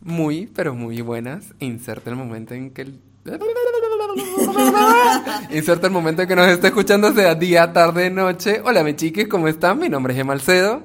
muy, pero muy buenas. Inserta el momento en que el... Inserta el momento en que nos esté escuchando, sea día, tarde, noche. Hola, mi chiques, ¿cómo están? Mi nombre es Emalcedo.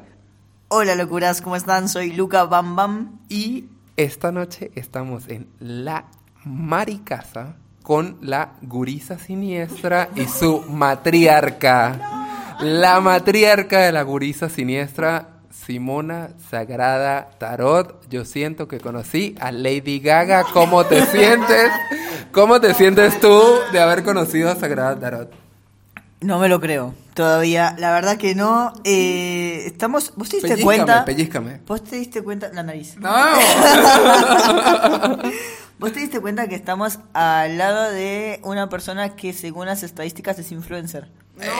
Hola, locuras, ¿cómo están? Soy Luca Bam Bam. Y esta noche estamos en La Maricasa con la gurisa siniestra y su matriarca. La matriarca de la gurisa siniestra, Simona Sagrada Tarot. Yo siento que conocí a Lady Gaga. ¿Cómo te sientes? ¿Cómo te sientes tú de haber conocido a Sagrada Tarot? No me lo creo. Todavía, la verdad que no. Eh, estamos. ¿Vos te diste cuenta? Pellízcame. ¿Vos te diste cuenta? La nariz. No. ¿Vos te diste cuenta que estamos al lado de una persona que, según las estadísticas, es influencer?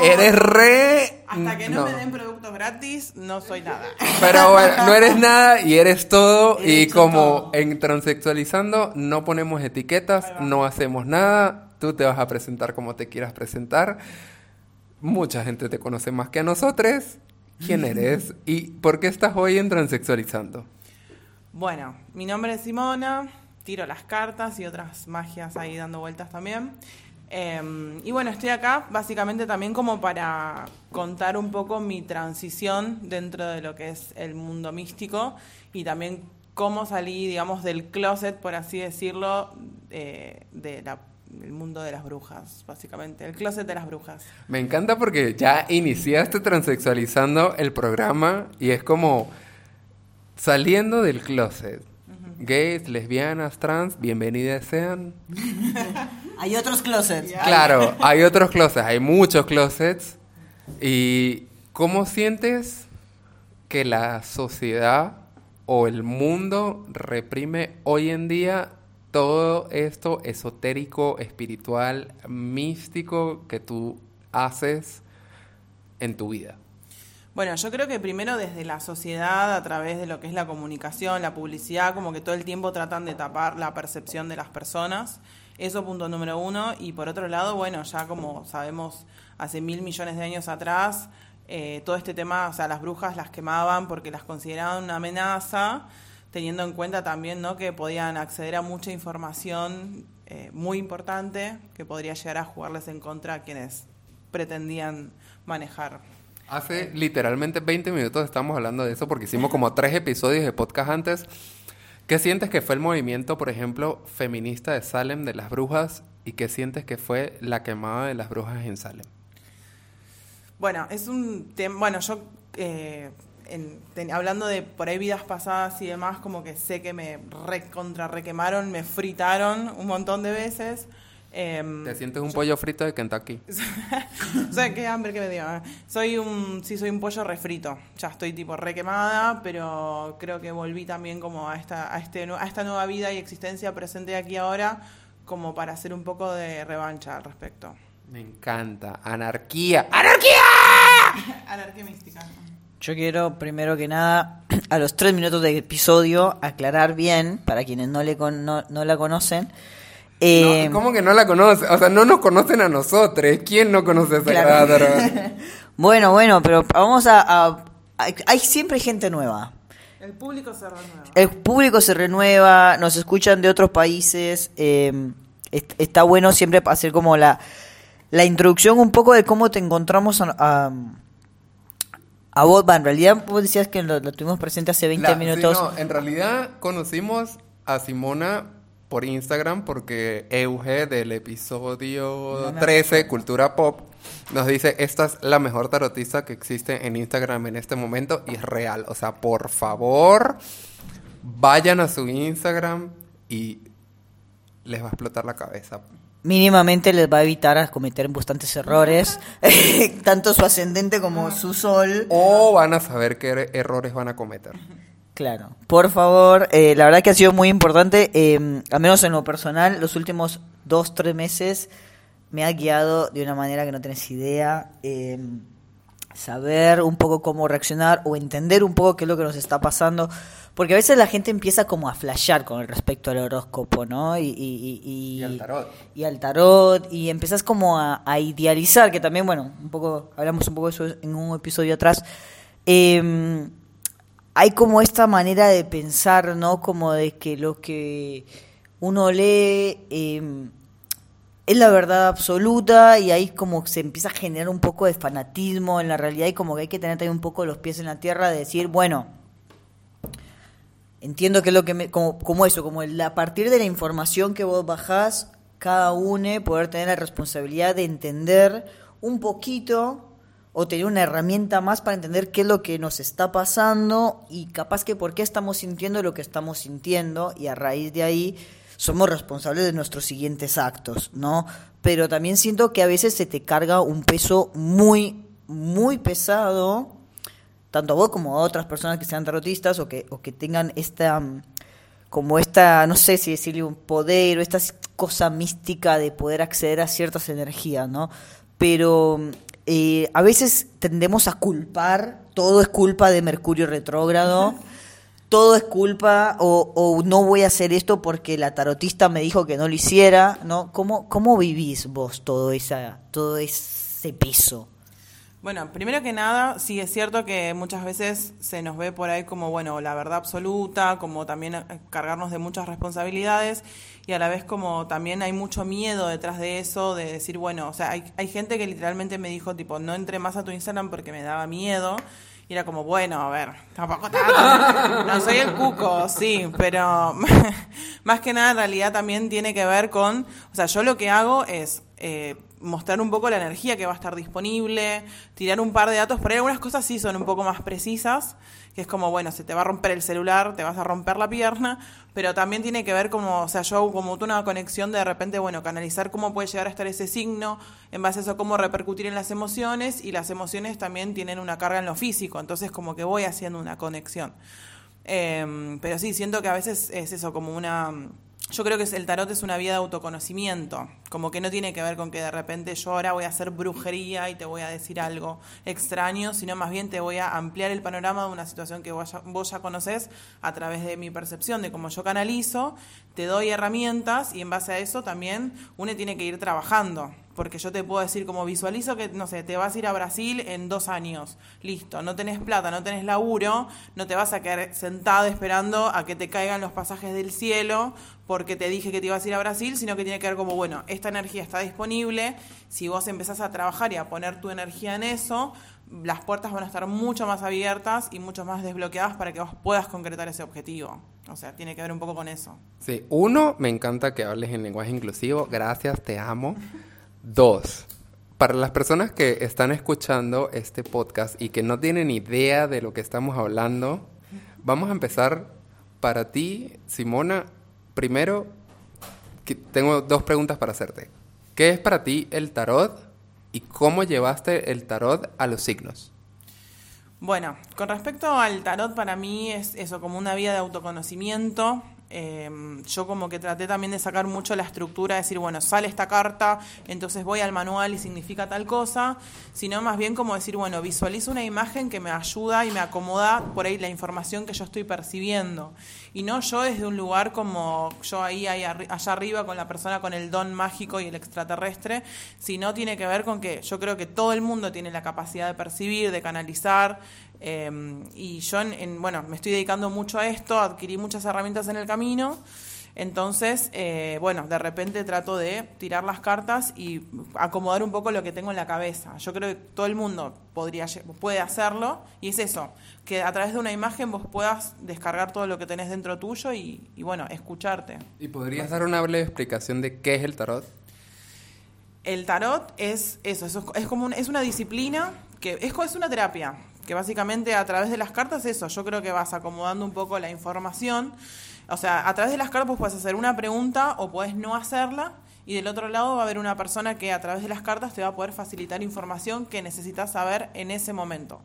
Eres re. Hasta que no, me den productos gratis, no soy nada. Pero bueno, no eres nada y eres todo. He y como todo. en transexualizando, no ponemos etiquetas, no hacemos nada. Tú te vas a presentar como te quieras presentar. Mucha gente te conoce más que a nosotros. ¿Quién eres? ¿Y por qué estás hoy en transexualizando? Bueno, mi nombre es Simona, tiro las cartas y otras magias ahí dando vueltas también. Eh, y bueno, estoy acá básicamente también como para contar un poco mi transición dentro de lo que es el mundo místico y también cómo salí, digamos, del closet, por así decirlo, eh, mundo de las brujas, básicamente, el closet de las brujas. Me encanta porque ya iniciaste transexualizando el programa y es como saliendo del closet. Gays, lesbianas, trans, bienvenidas sean. Hay otros closets. Claro, hay otros closets, hay muchos closets. ¿Y cómo sientes que la sociedad o el mundo reprime hoy en día todo esto esotérico, espiritual, místico que tú haces en tu vida? Bueno, yo creo que primero desde la sociedad, a través de lo que es la comunicación, la publicidad, como que todo el tiempo tratan de tapar la percepción de las personas. Eso punto número uno. Y por otro lado, bueno, ya como sabemos, hace mil millones de años atrás, eh, todo este tema, o sea, las brujas las quemaban porque las consideraban una amenaza, teniendo en cuenta también ¿no? que podían acceder a mucha información eh, muy importante que podría llegar a jugarles en contra a quienes pretendían manejar Hace literalmente 20 minutos estamos hablando de eso porque hicimos como tres episodios de podcast antes. ¿Qué sientes que fue el movimiento, por ejemplo, feminista de Salem de las brujas y qué sientes que fue la quemada de las brujas en Salem? Bueno, es un tema. Bueno, yo. eh, en- ten- hablando de por ahí vidas pasadas y demás, como que sé que me re contra requemaron, me fritaron un montón de veces. Em, ¿Te sientes un pollo frito de Kentucky? o sea, qué hambre que me dio. ¿eh? Soy un, sí, soy un pollo refrito. Ya estoy tipo requemada, pero creo que volví también como a esta, a este, a esta nueva vida y existencia presente aquí ahora, como para hacer un poco de revancha al respecto. Me encanta. Anarquía. ¡Anarquía! Anarquía mística. Yo quiero, primero que nada, a los tres minutos del episodio, aclarar bien, para quienes no, le con- no, no la conocen. Eh, No, ¿Cómo que no la conoce? O sea, no nos conocen a nosotros. ¿Quién no conoce a Sagrada Claro. Bueno, bueno, pero vamos a, a- a- Hay siempre gente nueva. El público se renueva. El público se renueva, nos escuchan de otros países. eh, est- está bueno siempre hacer como la, la introducción un poco de cómo te encontramos a, a, a vos. Va, en realidad vos decías que lo, lo tuvimos presente hace 20 La- sí, minutos. no, en realidad conocimos a Simona por Instagram porque Euge del episodio No me 13, Cultura Pop, nos dice, esta es la mejor tarotista que existe en Instagram en este momento y es real. O sea, por favor, vayan a su Instagram y les va a explotar la cabeza. mínimamente les va a evitar a cometer bastantes errores, tanto su ascendente como su sol. O van a saber qué er- errores van a cometer. Claro, por favor, eh, la verdad que ha sido muy importante, eh, al menos en lo personal, los últimos dos, tres meses me ha guiado de una manera que no tenés idea. eh, saber un poco cómo reaccionar o entender un poco qué es lo que nos está pasando. Porque a veces la gente empieza como a flashear con respecto al horóscopo, ¿no? Y, y, y- y- al tarot. Y al tarot. Y empezás como a, a idealizar, que también, bueno, un poco, hablamos un poco de eso en un episodio atrás. Eh, hay como esta manera de pensar, ¿no? Como de que lo que uno lee eh, es la verdad absoluta y ahí como se empieza a generar un poco de fanatismo en la realidad y como que hay que tener también un poco los pies en la tierra de decir, bueno, entiendo que es lo que me, como, como eso, como el, a partir de la información que vos bajás, cada uno poder tener la responsabilidad de entender un poquito o tener una herramienta más para entender qué es lo que nos está pasando y capaz que por qué estamos sintiendo lo que estamos sintiendo y a raíz de ahí somos responsables de nuestros siguientes actos, ¿no? Pero también siento que a veces se te carga un peso muy, muy pesado, tanto a vos como a otras personas que sean tarotistas o que, o que tengan esta, mm, como esta, no sé si decirle un poder o esta cosa mística de poder acceder a ciertas energías, ¿no? Pero eh, a veces tendemos a culpar, todo es culpa de Mercurio retrógrado todo es culpa o, no voy a hacer esto porque la tarotista me dijo que no lo hiciera, ¿no? ¿Cómo, cómo vivís vos todo, esa, todo ese peso? Bueno, primero que nada, sí es cierto que muchas veces se nos ve por ahí como, bueno, la verdad absoluta, como también eh, cargarnos de muchas responsabilidades y a la vez como también hay mucho miedo detrás de eso, de decir, bueno, o sea, hay, hay gente que literalmente me dijo, tipo, no entré más a tu Instagram porque me daba miedo. Y era como, bueno, a ver, tampoco tanto. No soy el cuco, sí, pero más que nada en realidad también tiene que ver con, o sea, yo lo que hago es eh, mostrar un poco la energía que va a estar disponible, tirar un par de datos, pero algunas cosas sí son un poco más precisas, que es como, bueno, se te va a romper el celular, te vas a romper la pierna, pero también tiene que ver como, o sea, yo como una conexión de, de repente, bueno, canalizar cómo puede llegar a estar ese signo, en base a eso cómo repercutir en las emociones, y las emociones también tienen una carga en lo físico, entonces como que voy haciendo una conexión. Em, pero sí, siento que a veces es eso, como una yo creo que el tarot es una vía de autoconocimiento, como que no tiene que ver con que de repente yo ahora voy a hacer brujería y te voy a decir algo extraño, sino más bien te voy a ampliar el panorama de una situación que vos ya, vos ya conoces a través de mi percepción, de cómo yo canalizo, te doy herramientas y en base a eso también uno tiene que ir trabajando porque yo te puedo decir como visualizo que, no sé, te vas a ir a Brasil en dos años, listo, no tenés plata, no tenés laburo, no te vas a quedar sentado esperando a que te caigan los pasajes del cielo porque te dije que te ibas a ir a Brasil, sino que tiene que ver como, bueno, esta energía está disponible, si vos empezás a trabajar y a poner tu energía en eso, las puertas van a estar mucho más abiertas y mucho más desbloqueadas para que vos puedas concretar ese objetivo. O sea, tiene que ver un poco con eso. Sí, uno, me encanta que hables en lenguaje inclusivo, gracias, te amo. Dos, para las personas que están escuchando este podcast y que no tienen idea de lo que estamos hablando, vamos a empezar para ti, Simona. Primero, tengo dos preguntas para hacerte. ¿Qué es para ti el tarot y cómo llevaste el tarot a los signos? Bueno, con respecto al tarot, para mí es eso, como una vía de autoconocimiento, Em, yo como que traté también de sacar mucho la estructura, de decir, bueno, sale esta carta, entonces voy al manual y significa tal cosa, sino más bien como decir, bueno, visualizo una imagen que me ayuda y me acomoda por ahí la información que yo estoy percibiendo. Y no yo desde un lugar como yo ahí, ahí allá arriba con la persona con el don mágico y el extraterrestre, sino tiene que ver con que yo creo que todo el mundo tiene la capacidad de percibir, de canalizar, Em, y yo, en, bueno, me estoy dedicando mucho a esto, adquirí muchas herramientas en el camino. Entonces, eh, bueno, de repente trato de tirar las cartas y acomodar un poco lo que tengo en la cabeza. Yo creo que todo el mundo podría, puede hacerlo y es eso, que a través de una imagen vos puedas descargar todo lo que tenés dentro tuyo y, bueno, escucharte. ¿Y podrías dar una breve explicación de qué es el tarot? El tarot es eso, es, como es una disciplina que es, es una terapia que básicamente a través de las cartas eso, yo creo que vas acomodando un poco la información. O sea, a través de las cartas puedes hacer una pregunta o puedes no hacerla y del otro lado va a haber una persona que a través de las cartas te va a poder facilitar información que necesitas saber en ese momento.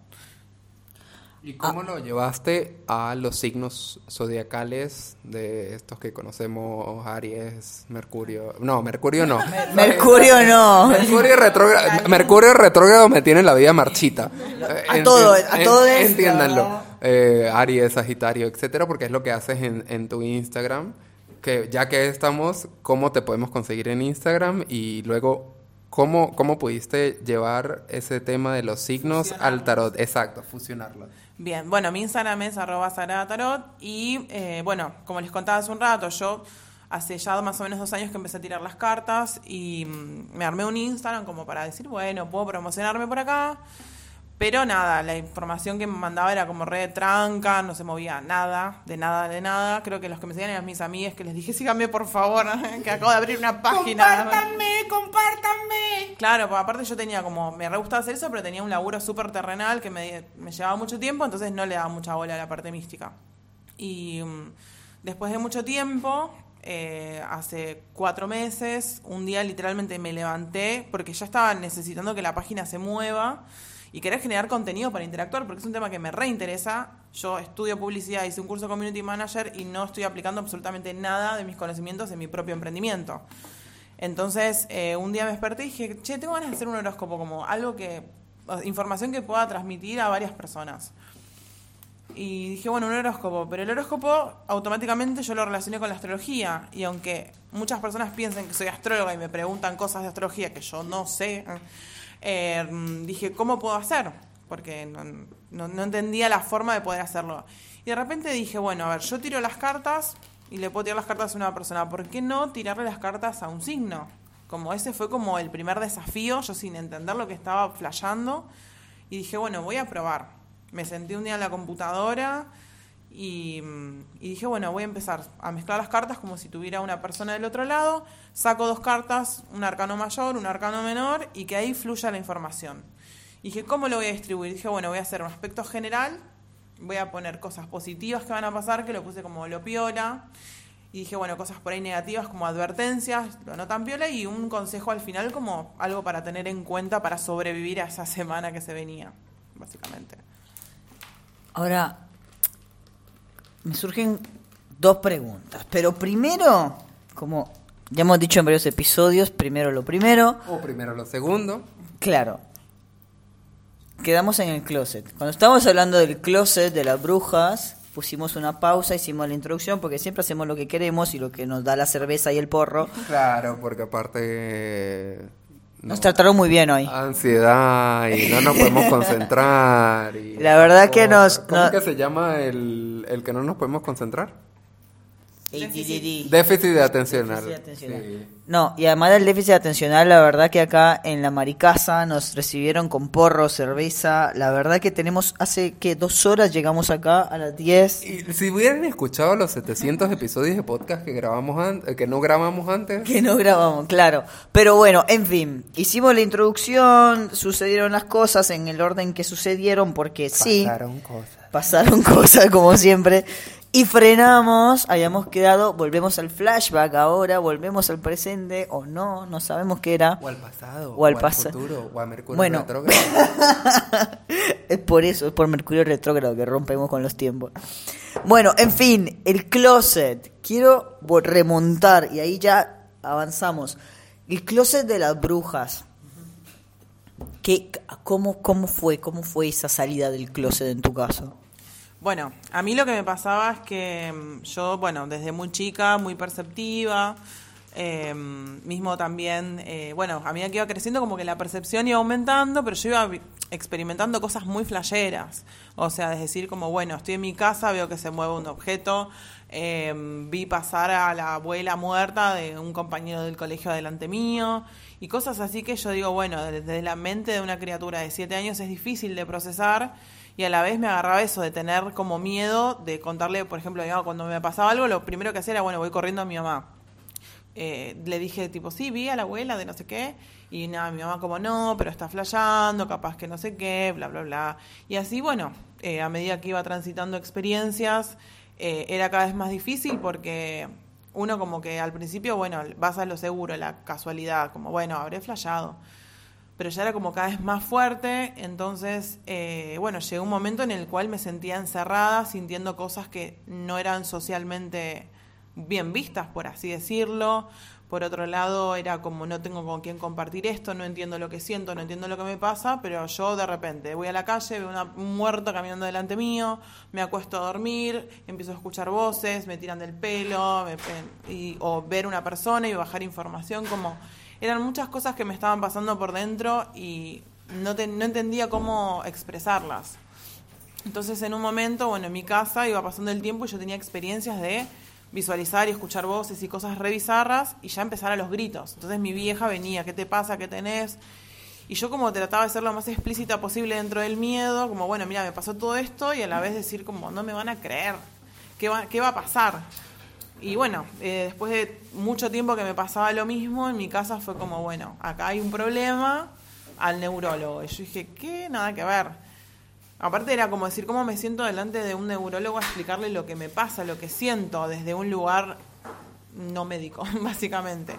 ¿Y cómo lo llevaste a los signos zodiacales de estos que conocemos, Aries, Mercurio? No, Mercurio no. Mercurio no. Mercurio retrógrado, Mercurio retrógrado me tiene la vida marchita. A todo, a todo esto. Entiéndanlo. Eh, Aries, Sagitario, etcétera, porque es lo que haces en, en tu Instagram. Que ya que estamos, ¿cómo te podemos conseguir en Instagram? Y luego ¿Cómo, ¿Cómo pudiste llevar ese tema de los signos al tarot? Exacto, fusionarlo. Bien, bueno, mi Instagram es arroba Sagrada Tarot y eh, bueno, como les contaba hace un rato, yo hace ya más o menos dos años que empecé a tirar las cartas y mm, me armé un Instagram como para decir, bueno, puedo promocionarme por acá. Pero nada, la información que me mandaba era como re tranca, no se movía nada, de nada, de nada. Creo que los que me seguían eran mis amigas que les dije, síganme por favor, que acabo de abrir una página. ¡Compártanme, compártanme! Claro, pues aparte yo tenía como, me re gustaba hacer eso, pero tenía un laburo súper terrenal que me, me llevaba mucho tiempo, entonces no le daba mucha bola a la parte mística. Y mm, después de mucho tiempo, eh, hace cuatro meses, un día literalmente me levanté porque ya estaba necesitando que la página se mueva y querer generar contenido para interactuar, porque es un tema que me reinteresa. Yo estudio publicidad, hice un curso de Community Manager y no estoy aplicando absolutamente nada de mis conocimientos en mi propio emprendimiento. Entonces, eh, un día me desperté y dije, che, tengo ganas de hacer un horóscopo, como algo que, información que pueda transmitir a varias personas. Y dije, bueno, un horóscopo, pero el horóscopo automáticamente yo lo relacioné con la astrología. Y aunque muchas personas piensen que soy astróloga y me preguntan cosas de astrología que yo no sé, eh, dije, ¿cómo puedo hacer? Porque no, entendía la forma de poder hacerlo. Y de repente dije, bueno, a ver, yo tiro las cartas y le puedo tirar las cartas a una persona. ¿Por qué no tirarle las cartas a un signo? Como ese fue como el primer desafío, yo sin entender lo que estaba flasheando. Y dije, bueno, voy a probar. Me senté un día en la computadora y, dije, bueno, voy a empezar a mezclar las cartas como si tuviera una persona del otro lado, saco dos cartas, un arcano mayor, un arcano menor, y que ahí fluya la información. Y dije, ¿cómo lo voy a distribuir? Dije, bueno, voy a hacer un aspecto general, voy a poner cosas positivas que van a pasar, que lo puse como lo piola, y dije, bueno, cosas por ahí negativas como advertencias, lo no tan piola, y un consejo al final como algo para tener en cuenta para sobrevivir a esa semana que se venía, básicamente. Ahora, me surgen dos preguntas. Pero primero, como ya hemos dicho en varios episodios, primero lo primero. O primero lo segundo. Claro. Quedamos en el closet. Cuando estábamos hablando del closet de las brujas, pusimos una pausa, hicimos la introducción, porque siempre hacemos lo que queremos y lo que nos da la cerveza y el porro. Claro, porque aparte nos trataron muy bien hoy. Ansiedad y no nos podemos concentrar. Y la verdad que nos... ¿Cómo que se llama el, el que no nos podemos concentrar? Déficit. Déficit de atencional. No, y además del déficit atencional, la verdad que acá en la Maricasa nos recibieron con porro, cerveza. La verdad que tenemos, hace que dos horas llegamos acá a las 10. Y si hubieran escuchado los 700 episodios de podcast que grabamos que no grabamos antes. Que no grabamos, claro. Pero bueno, en fin, hicimos la introducción, sucedieron las cosas en el orden que sucedieron, porque sí. Pasaron cosas. Pasaron cosas como siempre. Y frenamos, habíamos quedado, volvemos al flashback ahora, volvemos al presente, o no, no sabemos qué era. O al pasado, o al, futuro, o a Mercurio bueno, retrógrado. es por eso, es por Mercurio retrógrado que rompemos con los tiempos. Bueno, en fin, el closet. Quiero remontar, y ahí ya avanzamos. El closet de las brujas. ¿Qué, cómo, ¿Cómo fue? ¿Cómo fue esa salida del closet en tu caso? Bueno, a mí lo que me pasaba es que mm, yo, bueno, desde muy chica, muy perceptiva, eh, mismo también, eh, bueno, a medida que iba creciendo como que la percepción iba aumentando, pero yo iba experimentando cosas muy flayeras. O sea, es decir, como, bueno, estoy en mi casa, veo que se mueve un objeto, eh, vi pasar a la abuela muerta de un compañero del colegio delante mío, y cosas así que yo digo, bueno, desde la mente de una criatura de siete años es difícil de procesar y a la vez me agarraba eso de tener como miedo de contarle, por ejemplo, cuando me pasaba algo, lo primero que hacía era, bueno, voy corriendo a mi mamá. Eh, le dije tipo, sí, vi a la abuela de no sé qué, y nada, mi mamá como no, pero está flayando, capaz que no sé qué, bla, bla, bla. Y así, bueno, eh, a medida que iba transitando experiencias, eh, era cada vez más difícil porque uno como que al principio, bueno, vas a lo seguro, la casualidad, como, bueno, habré flayado pero ya era como cada vez más fuerte, entonces, eh, bueno, llegó un momento en el cual me sentía encerrada, sintiendo cosas que no eran socialmente bien vistas, por así decirlo. Por otro lado, era como no tengo con quién compartir esto, no entiendo lo que siento, no entiendo lo que me pasa, pero yo de repente voy a la calle, veo un muerto caminando delante mío, me acuesto a dormir, empiezo a escuchar voces, me tiran del pelo, y, o ver una persona y bajar información como eran muchas cosas que me estaban pasando por dentro y no, no entendía cómo expresarlas. Entonces en un momento, bueno, en mi casa iba pasando el tiempo y yo tenía experiencias de visualizar y escuchar voces y cosas re bizarras y ya empezar a los gritos. Entonces mi vieja venía, ¿qué te pasa? ¿Qué tenés? Y yo como trataba de ser lo más explícita posible dentro del miedo, como bueno, mira, me pasó todo esto y a la vez decir como no me van a creer, ¿qué va, qué va a pasar? Y bueno, eh, después de mucho tiempo que me pasaba lo mismo, en mi casa fue como, bueno, acá hay un problema al neurólogo. Y yo dije, ¿qué? Nada que ver. Aparte era como decir, ¿cómo me siento delante de un neurólogo a explicarle lo que me pasa, lo que siento desde un lugar no médico, básicamente?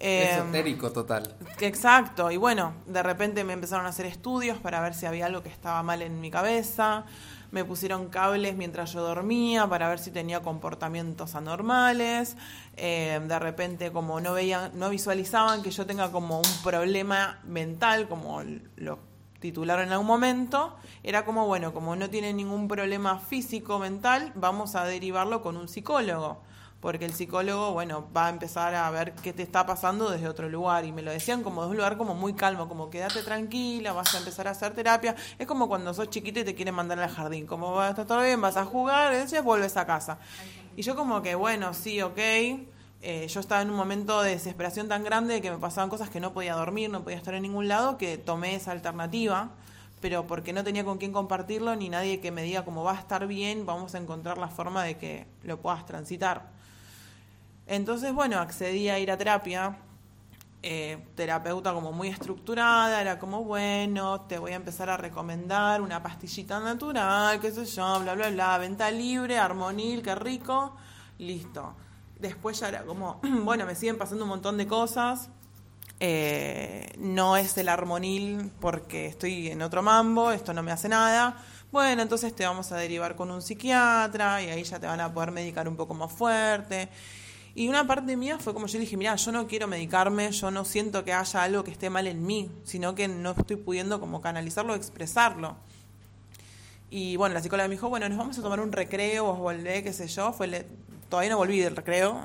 Esotérico total. Exacto, y bueno, de repente me empezaron a hacer estudios para ver si había algo que estaba mal en mi cabeza, me pusieron cables mientras yo dormía para ver si tenía comportamientos anormales, eh, de repente como no veían, no visualizaban que yo tenga como un problema mental, como lo titularon en algún momento, era como, bueno, como no tiene ningún problema físico mental, vamos a derivarlo con un psicólogo porque el psicólogo, bueno, va a empezar a ver qué te está pasando desde otro lugar. Y me lo decían como de un lugar como muy calmo, como quédate tranquila, vas a empezar a hacer terapia. Es como cuando sos chiquita y te quieren mandar al jardín, como va a estar todo bien, vas a jugar, después vuelves a casa. Y yo como que, bueno, sí, ok. Eh, yo estaba en un momento de desesperación tan grande que me pasaban cosas que no podía dormir, no podía estar en ningún lado, que tomé esa alternativa pero porque no tenía con quién compartirlo ni nadie que me diga cómo va a estar bien, vamos a encontrar la forma de que lo puedas transitar. Entonces, bueno, accedí a ir a terapia, eh, terapeuta como muy estructurada, era como, bueno, te voy a empezar a recomendar una pastillita natural, qué sé yo, bla, bla, bla, venta libre, armonil, qué rico, listo. Después ya era como, bueno, me siguen pasando un montón de cosas, eh, no es el armonil porque estoy en otro mambo, esto no me hace nada. Bueno, entonces te vamos a derivar con un psiquiatra y ahí ya te van a poder medicar un poco más fuerte. Y una parte mía fue como yo dije, mira, yo no quiero medicarme, yo no siento que haya algo que esté mal en mí, sino que no estoy pudiendo como canalizarlo, expresarlo. Y bueno, la psicóloga me dijo, bueno, nos vamos a tomar un recreo, vos volvé, qué sé yo, fue todavía no volví del recreo.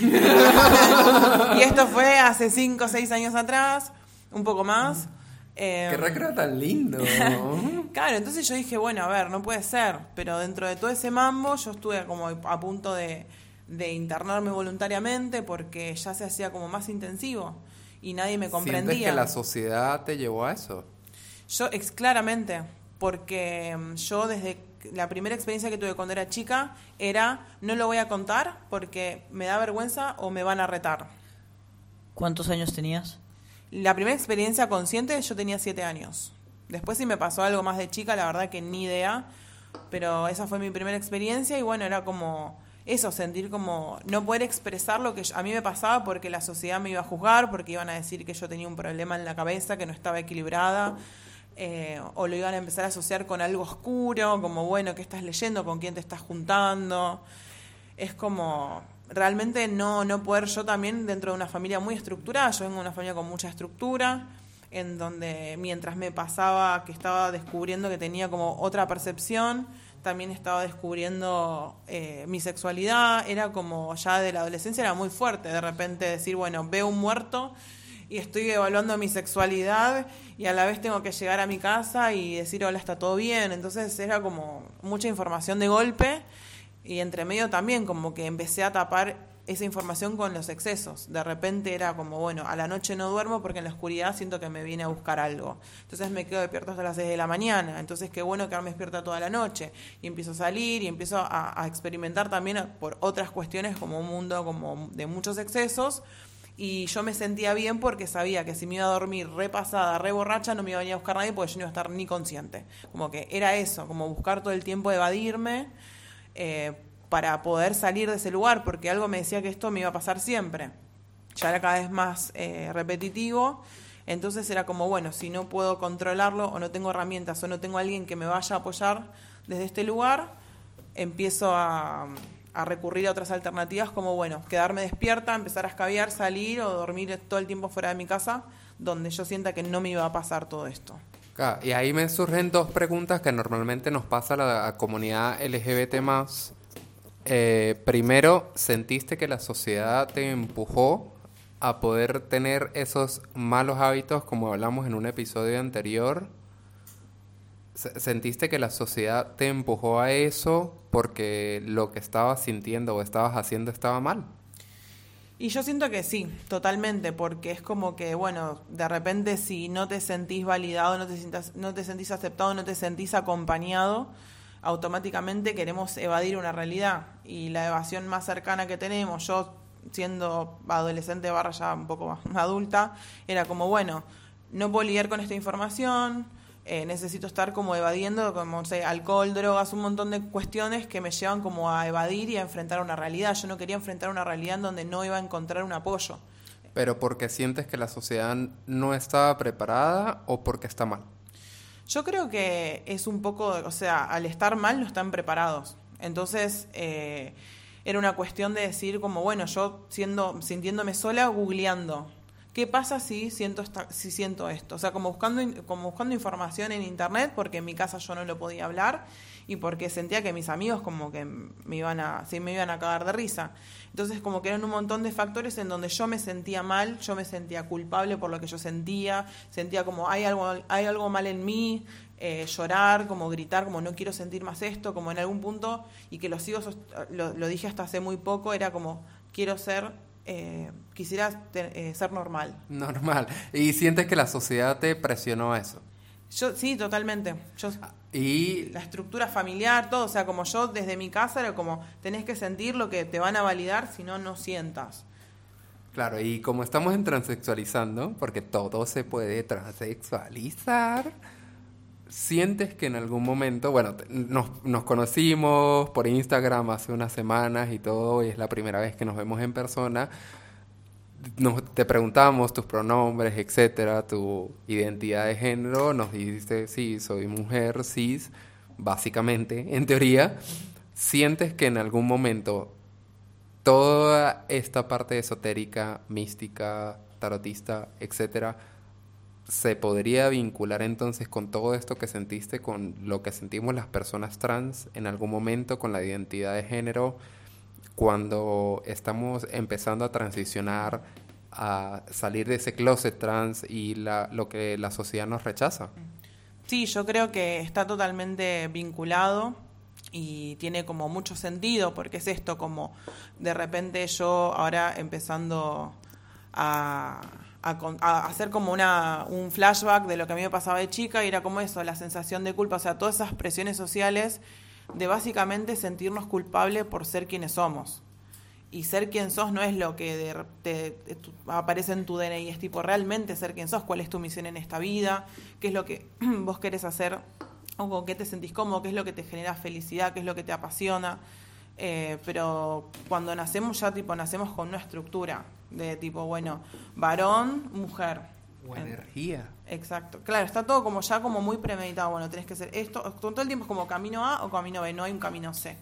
y esto fue hace cinco o seis años atrás, un poco más. Qué em, recreo tan lindo. claro, entonces yo dije, bueno, a ver, no puede ser, pero dentro de todo ese mambo yo estuve como a punto de de internarme voluntariamente porque ya se hacía como más intensivo y nadie me comprendía. ¿Sientes que la sociedad te llevó a eso? Yo, ex, claramente, porque mm, yo desde la primera experiencia que tuve cuando era chica era no lo voy a contar porque me da vergüenza o me van a retar. ¿Cuántos años tenías? La primera experiencia consciente yo tenía siete años. Después si me pasó algo más de chica, la verdad que ni idea, pero esa fue mi primera experiencia y bueno, era como eso, sentir como no poder expresar lo que a mí me pasaba porque la sociedad me iba a juzgar, porque iban a decir que yo tenía un problema en la cabeza, que no estaba equilibrada, eh, o lo iban a empezar a asociar con algo oscuro, como, bueno, ¿qué estás leyendo? ¿Con quién te estás juntando? Es como realmente no, no poder yo también dentro de una familia muy estructurada, yo vengo de una familia con mucha estructura, en donde mientras me pasaba que estaba descubriendo que tenía como otra percepción, también estaba descubriendo eh, mi sexualidad, era como ya de la adolescencia era muy fuerte, de repente decir, bueno, veo un muerto y estoy evaluando mi sexualidad y a la vez tengo que llegar a mi casa y decir, hola, está todo bien, entonces era como mucha información de golpe y entre medio también como que empecé a tapar esa información con los excesos. De repente era como, bueno, a la noche no duermo porque en la oscuridad siento que me viene a buscar algo. Entonces me quedo despierto hasta las 6 de la mañana. Entonces qué bueno quedarme despierta toda la noche. Y empiezo a salir y empiezo a, experimentar también por otras cuestiones como un mundo como de muchos excesos. Y yo me sentía bien porque sabía que si me iba a dormir repasada, re borracha, no me iba a venir a buscar nadie porque yo no iba a estar ni consciente. Como que era eso, como buscar todo el tiempo evadirme. Eh, para poder salir de ese lugar, porque algo me decía que esto me iba a pasar siempre. Ya era cada vez más eh, repetitivo, entonces era como, bueno, si no puedo controlarlo o no tengo herramientas o no tengo alguien que me vaya a apoyar desde este lugar, empiezo a, recurrir a otras alternativas como, bueno, quedarme despierta, empezar a escabiar, salir o dormir todo el tiempo fuera de mi casa, donde yo sienta que no me iba a pasar todo esto. y ahí me surgen dos preguntas que normalmente nos pasa a la comunidad LGBT más eh, primero, ¿sentiste que la sociedad te empujó a poder tener esos malos hábitos como hablamos en un episodio anterior? ¿Sentiste que la sociedad te empujó a eso porque lo que estabas sintiendo o estabas haciendo estaba mal? Y yo siento que sí, totalmente, porque es como que, bueno, de repente si no te sentís validado, no te, sientas, no te sentís aceptado, no te sentís acompañado, automáticamente queremos evadir una realidad. Y la evasión más cercana que tenemos, yo siendo adolescente barra ya un poco más adulta, era como, bueno, no puedo lidiar con esta información, eh, necesito estar como evadiendo, como sé, alcohol, drogas, un montón de cuestiones que me llevan como a evadir y a enfrentar una realidad. Yo no quería enfrentar una realidad en donde no iba a encontrar un apoyo. ¿Pero porque sientes que la sociedad no estaba preparada o porque está mal? Yo creo que es un poco, o sea, al estar mal no están preparados. Entonces, eh, era una cuestión de decir como, bueno, yo siendo, sintiéndome sola, googleando, ¿Qué pasa si siento, si siento esto? O sea, como buscando, como buscando información en internet, porque en mi casa yo no lo podía hablar y porque sentía que mis amigos como que me iban a, sí, me iban a cagar de risa. Entonces, como que eran un montón de factores en donde yo me sentía mal, yo me sentía culpable por lo que yo sentía, sentía como hay algo, hay algo mal en mí, eh, llorar, como gritar, como no quiero sentir más esto, como en algún punto, y que lo sigo, lo, lo dije hasta hace muy poco, era como quiero ser eh, quisiera eh, ser normal. Normal. ¿Y sientes que la sociedad te presionó a eso? Yo sí, totalmente. Yo, y la estructura familiar, todo, o sea, como yo desde mi casa era como tenés que sentir lo que te van a validar, si no no sientas. Claro, y como estamos en transexualizando, porque todo se puede transexualizar, sientes que en algún momento, bueno, nos, nos, conocimos por Instagram hace unas semanas y todo, y es la primera vez que nos vemos en persona, nos, te preguntamos tus pronombres, etcétera, tu identidad de género, nos dijiste, sí, soy mujer, cis, básicamente, en teoría, sientes que en algún momento toda esta parte esotérica, mística, tarotista, etcétera, se podría vincular entonces con todo esto que sentiste, con lo que sentimos las personas trans en algún momento, con la identidad de género, cuando estamos empezando a transicionar, a salir de ese closet trans y la, lo que la sociedad nos rechaza. Sí, yo creo que está totalmente vinculado y tiene como mucho sentido, porque es esto como de repente yo ahora empezando a a, hacer como una, un flashback de lo que a mí me pasaba de chica y era como eso, la sensación de culpa, o sea, todas esas presiones sociales de básicamente sentirnos culpables por ser quienes somos. Y ser quien sos no es lo que te, aparece en tu DNI, es tipo realmente ser quien sos, cuál es tu misión en esta vida, qué es lo que vos querés hacer, o con qué te sentís cómodo, qué es lo que te genera felicidad, qué es lo que te apasiona. Eh, pero cuando nacemos ya tipo nacemos con una estructura de tipo, bueno, varón, mujer. O energía. Exacto. Claro, está todo como ya como muy premeditado. Bueno, tenés que hacer esto. Todo el tiempo es como camino A o camino B. No hay un camino C.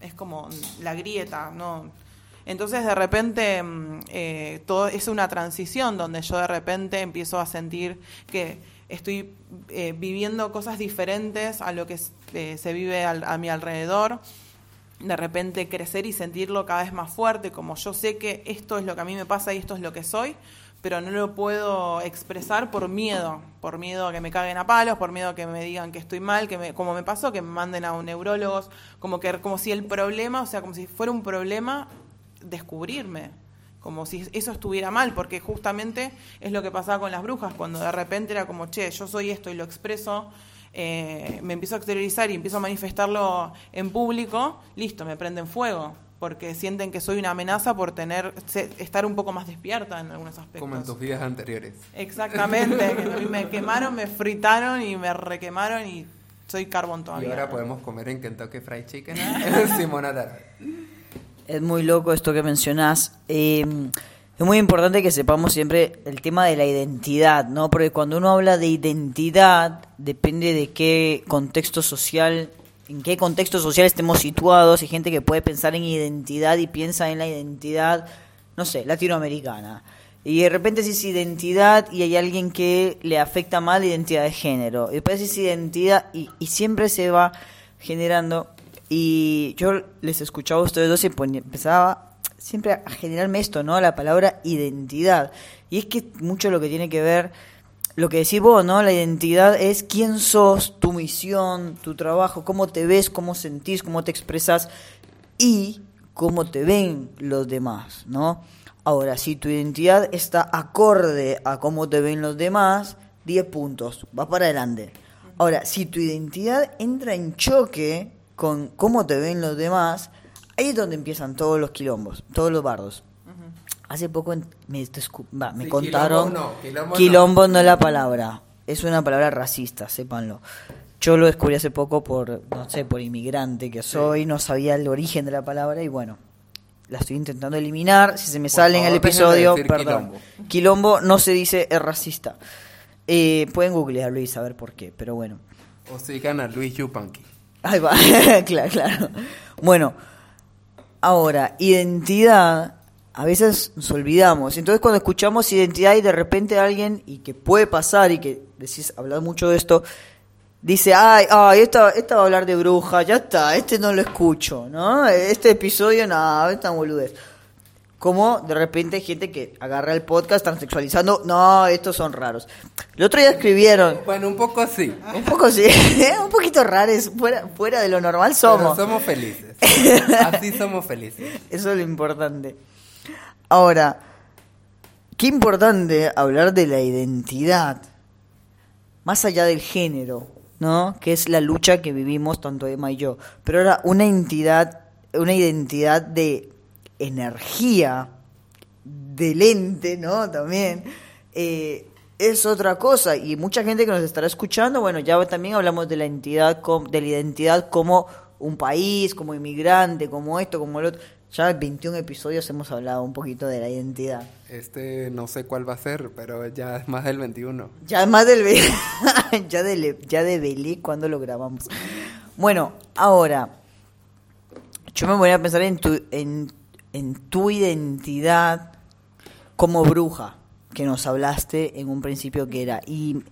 Es como la grieta, ¿no? Entonces de repente mm, eh, todo es una transición donde yo de repente empiezo a sentir que estoy eh, viviendo cosas diferentes a lo que se vive a mi alrededor de repente crecer y sentirlo cada vez más fuerte, como yo sé que esto es lo que a mí me pasa y esto es lo que soy, pero no lo puedo expresar por miedo, por miedo a que me caguen a palos, por miedo a que me digan que estoy mal, que me, como me pasó, que me manden a un neurólogo, como que como si el problema, o sea, como si fuera un problema descubrirme, como si eso estuviera mal, porque justamente es lo que pasaba con las brujas, cuando de repente era como, che, yo soy esto y lo expreso, eh, me empiezo a exteriorizar y empiezo a manifestarlo en público, listo, me prenden fuego porque sienten que soy una amenaza por tener estar un poco más despierta en algunos aspectos. Como en tus vidas anteriores. Exactamente, me quemaron, me fritaron y me requemaron y soy carbón todavía. Y ahora podemos comer en Kentucky Fried Chicken. Simona Es muy loco esto que mencionás. Eh, es muy importante que sepamos siempre el tema de la identidad, ¿no? Porque cuando uno habla de identidad, depende de qué contexto social, en qué contexto social estemos situados. Hay gente que puede pensar en identidad y piensa en la identidad, no sé, latinoamericana. Y de repente es identidad y hay alguien que le afecta mal la identidad de género. Y después es identidad y, y siempre se va generando. Y yo les escuchaba a ustedes dos y empezaba siempre a generarme esto, ¿no? La palabra identidad. Y es que mucho lo que tiene que ver lo que decís vos, ¿no? La identidad es quién sos, tu misión, tu trabajo, cómo te ves, cómo sentís, cómo te expresas y cómo te ven los demás, ¿no? Ahora, si tu identidad está acorde a cómo te ven los demás, 10 puntos, vas para adelante. Ahora, si tu identidad entra en choque con cómo te ven los demás, ahí es donde empiezan todos los quilombos, todos los bardos. Hace poco me, Sí, contaron... quilombo no, quilombo no. quilombo no es la palabra, es una palabra racista, sépanlo. Yo lo descubrí hace poco por, no sé, por inmigrante que soy, no sabía el origen de la palabra y bueno, la estoy intentando eliminar. Si se me Por sale en el de episodio, perdón. quilombo. Quilombo no se dice es racista. Eh, pueden googlearlo y saber por qué, pero bueno. O sigan a Luis Yupanqui. Ahí va, claro, claro. Bueno, ahora, identidad, a veces nos olvidamos. Entonces cuando escuchamos identidad y de repente alguien, y que puede pasar, y que decís, hablado mucho de esto, dice, ay, ay, esta, esta va a hablar de bruja, ya está, este no lo escucho, ¿no? Este episodio, nada, esta boludez. Como de repente hay gente que agarra el podcast transexualizando, no, estos son raros. El otro día escribieron, Bueno, un poco sí. un poco sí, un poquito raros, fuera, fuera de lo normal Pero somos. somos felices. Así somos felices. Eso es lo importante. Ahora, qué importante hablar de la identidad, más allá del género, ¿no? Que es la lucha que vivimos tanto Emma y yo. Pero ahora, una entidad, una identidad de energía, del ente, ¿no? También. eh, es otra cosa y mucha gente que nos estará escuchando, bueno, ya también hablamos de la entidad, de la identidad como un país, como inmigrante, como esto, como el otro. Ya en 21 episodios hemos hablado un poquito de la identidad. Este no sé cuál va a ser, pero ya es más del 21. Ya más del ya de ya develé cuando lo grabamos. Bueno, ahora yo me voy a pensar en tu en, en tu identidad como bruja que nos hablaste en un principio que era y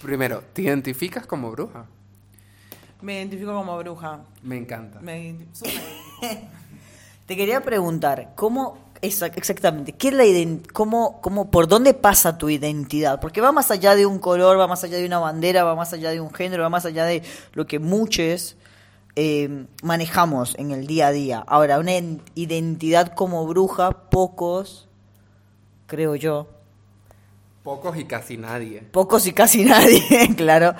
Primero, ¿te identificas como bruja? Me identifico como bruja. Me encanta. Me. te quería preguntar cómo exa- exactamente qué es la cómo cómo por dónde pasa tu identidad porque va más allá de un color va más allá de una bandera va más allá de un género va más allá de lo que muchos eh, manejamos en el día a día ahora una en- identidad como bruja pocos creo yo Pocos y casi nadie. pocos y casi nadie claro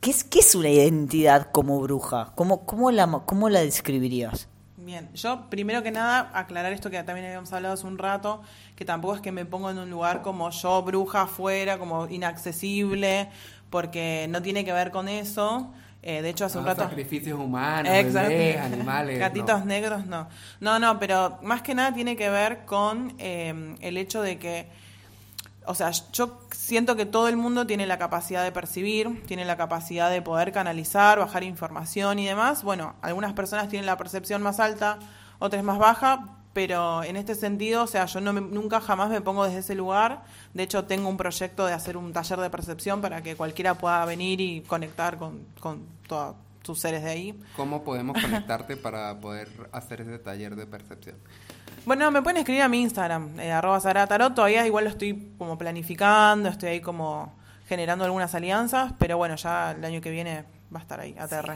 ¿Qué es, ¿Qué es una identidad como bruja? ¿Cómo, cómo, la, cómo la describirías? Bien, yo primero que nada aclarar esto que también habíamos hablado hace un rato, que tampoco es que me pongo en un lugar como yo, bruja, afuera, como inaccesible, porque no tiene que ver con eso. Eh, de hecho, hace un rato... sacrificios humanos, bebés, animales. Gatitos no. negros, no. No, no, pero más que nada tiene que ver con eh, el hecho de que, o sea, yo siento que todo el mundo tiene la capacidad de percibir, tiene la capacidad de poder canalizar, bajar información y demás. Bueno, algunas personas tienen la percepción más alta, otras más baja, pero en este sentido, o sea, yo no me- nunca jamás me pongo desde ese lugar. De hecho, tengo un proyecto de hacer un taller de percepción para que cualquiera pueda venir y conectar con, con todos sus seres de ahí. ¿Cómo podemos conectarte para poder hacer ese taller de percepción? Bueno, me pueden escribir a mi Instagram, eh, arroba Sara Tarot. Todavía igual lo estoy como planificando, estoy ahí como generando algunas alianzas, pero bueno, ya el año que viene va a estar ahí, ATR.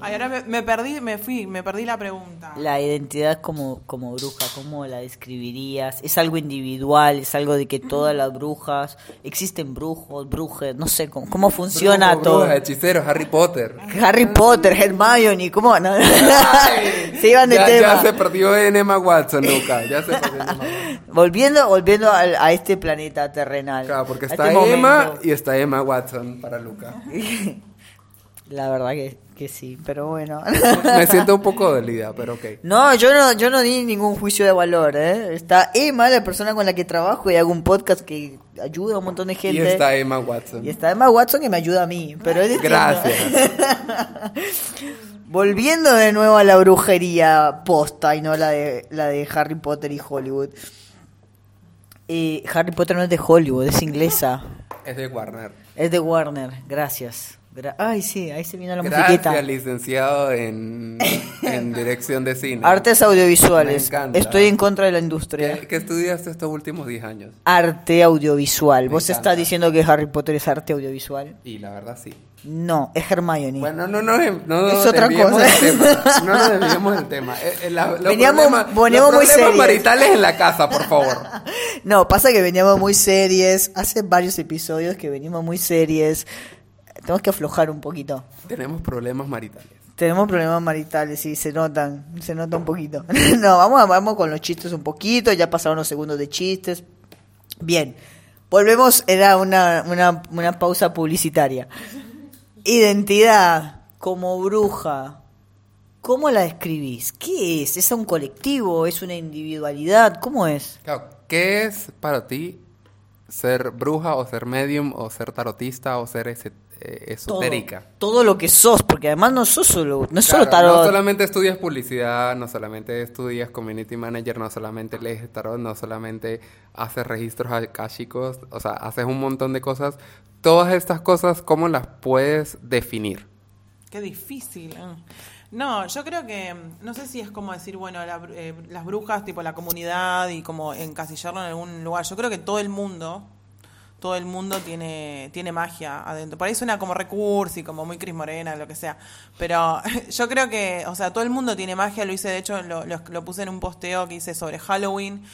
Ay, ahora me, me perdí, me fui, me perdí la pregunta. La identidad como, como bruja, ¿cómo la describirías? ¿Es algo individual? ¿Es algo de que todas las brujas, existen brujos, brujas, no sé, cómo, cómo funciona Brujo, todo? bruja, hechiceros, Harry Potter. Harry Potter, Hermione, ¿cómo? No, se iban de ya, tema. ya se perdió en Emma Watson, Luca. Ya se perdió en Emma Watson. Volviendo, volviendo al- a, este planeta terrenal. Claro, porque a está este Emma momento. y está Emma Watson para Luca. La verdad que, que sí, pero bueno. Me siento un poco dolida, pero ok. No, yo no, yo no di ningún juicio de valor, ¿eh? Está Emma, la persona con la que trabajo y hago un podcast que ayuda a un montón de Y gente. está Emma Watson. Y está Emma Watson que me ayuda a mí, pero es. Gracias. Volviendo de nuevo a la brujería posta y no la de, la de Harry Potter y Hollywood. Eh, Harry Potter no es de Hollywood, es inglesa. Es de Warner. Es de Warner, gracias. Gra- Ay, sí, ahí se vino la Gracias, musiquita. licenciado en, en dirección de cine. Artes audiovisuales. Me encanta. Estoy en contra de la industria. ¿Qué, qué estudiaste estos últimos 10 años? Arte audiovisual. Me ¿Vos encanta. estás diciendo que Harry Potter es arte audiovisual? Y la verdad sí. No, es Hermione. Bueno, no, no, no, Es otra cosa. del tema. No nos desviemos del tema. Eh, eh, la- los Veníamos- problemas- veníamos los muy problemas maritales en la casa, por favor. No, pasa que veníamos muy series. Hace varios episodios que venimos muy series. Tenemos que aflojar un poquito. Tenemos problemas maritales. Tenemos problemas maritales, sí, se notan, se nota un poquito. no, vamos, a- vamos con los chistes un poquito, ya pasaron unos segundos de chistes. Bien, volvemos, era una, una, una pausa publicitaria. Identidad como bruja, ¿cómo la describís? ¿Qué es? ¿Es un colectivo? ¿Es una individualidad? ¿Cómo es? Claro, ¿Qué es para ti ser bruja o ser medium o ser tarotista o ser ese- eh, Todo, esotérica? todo lo que sos, porque además no sos solo, no es Claro, solo tarot. No solamente estudias publicidad, no solamente estudias community manager, no solamente lees tarot, no solamente haces registros akáshicos, o sea, haces un montón de cosas. Todas estas cosas, ¿cómo las puedes definir? Qué difícil. ¿eh? No, yo creo que, mm, no sé si es como decir, bueno, la eh, las brujas, tipo la comunidad y como encasillarlo en algún lugar. Yo creo que todo el mundo, todo el mundo tiene, tiene magia adentro. Por ahí suena como recurso y como muy Cris Morena, lo que sea. Pero yo creo que, o sea, todo el mundo tiene magia. Lo hice, de hecho, lo, lo- lo puse en un posteo que hice sobre Halloween,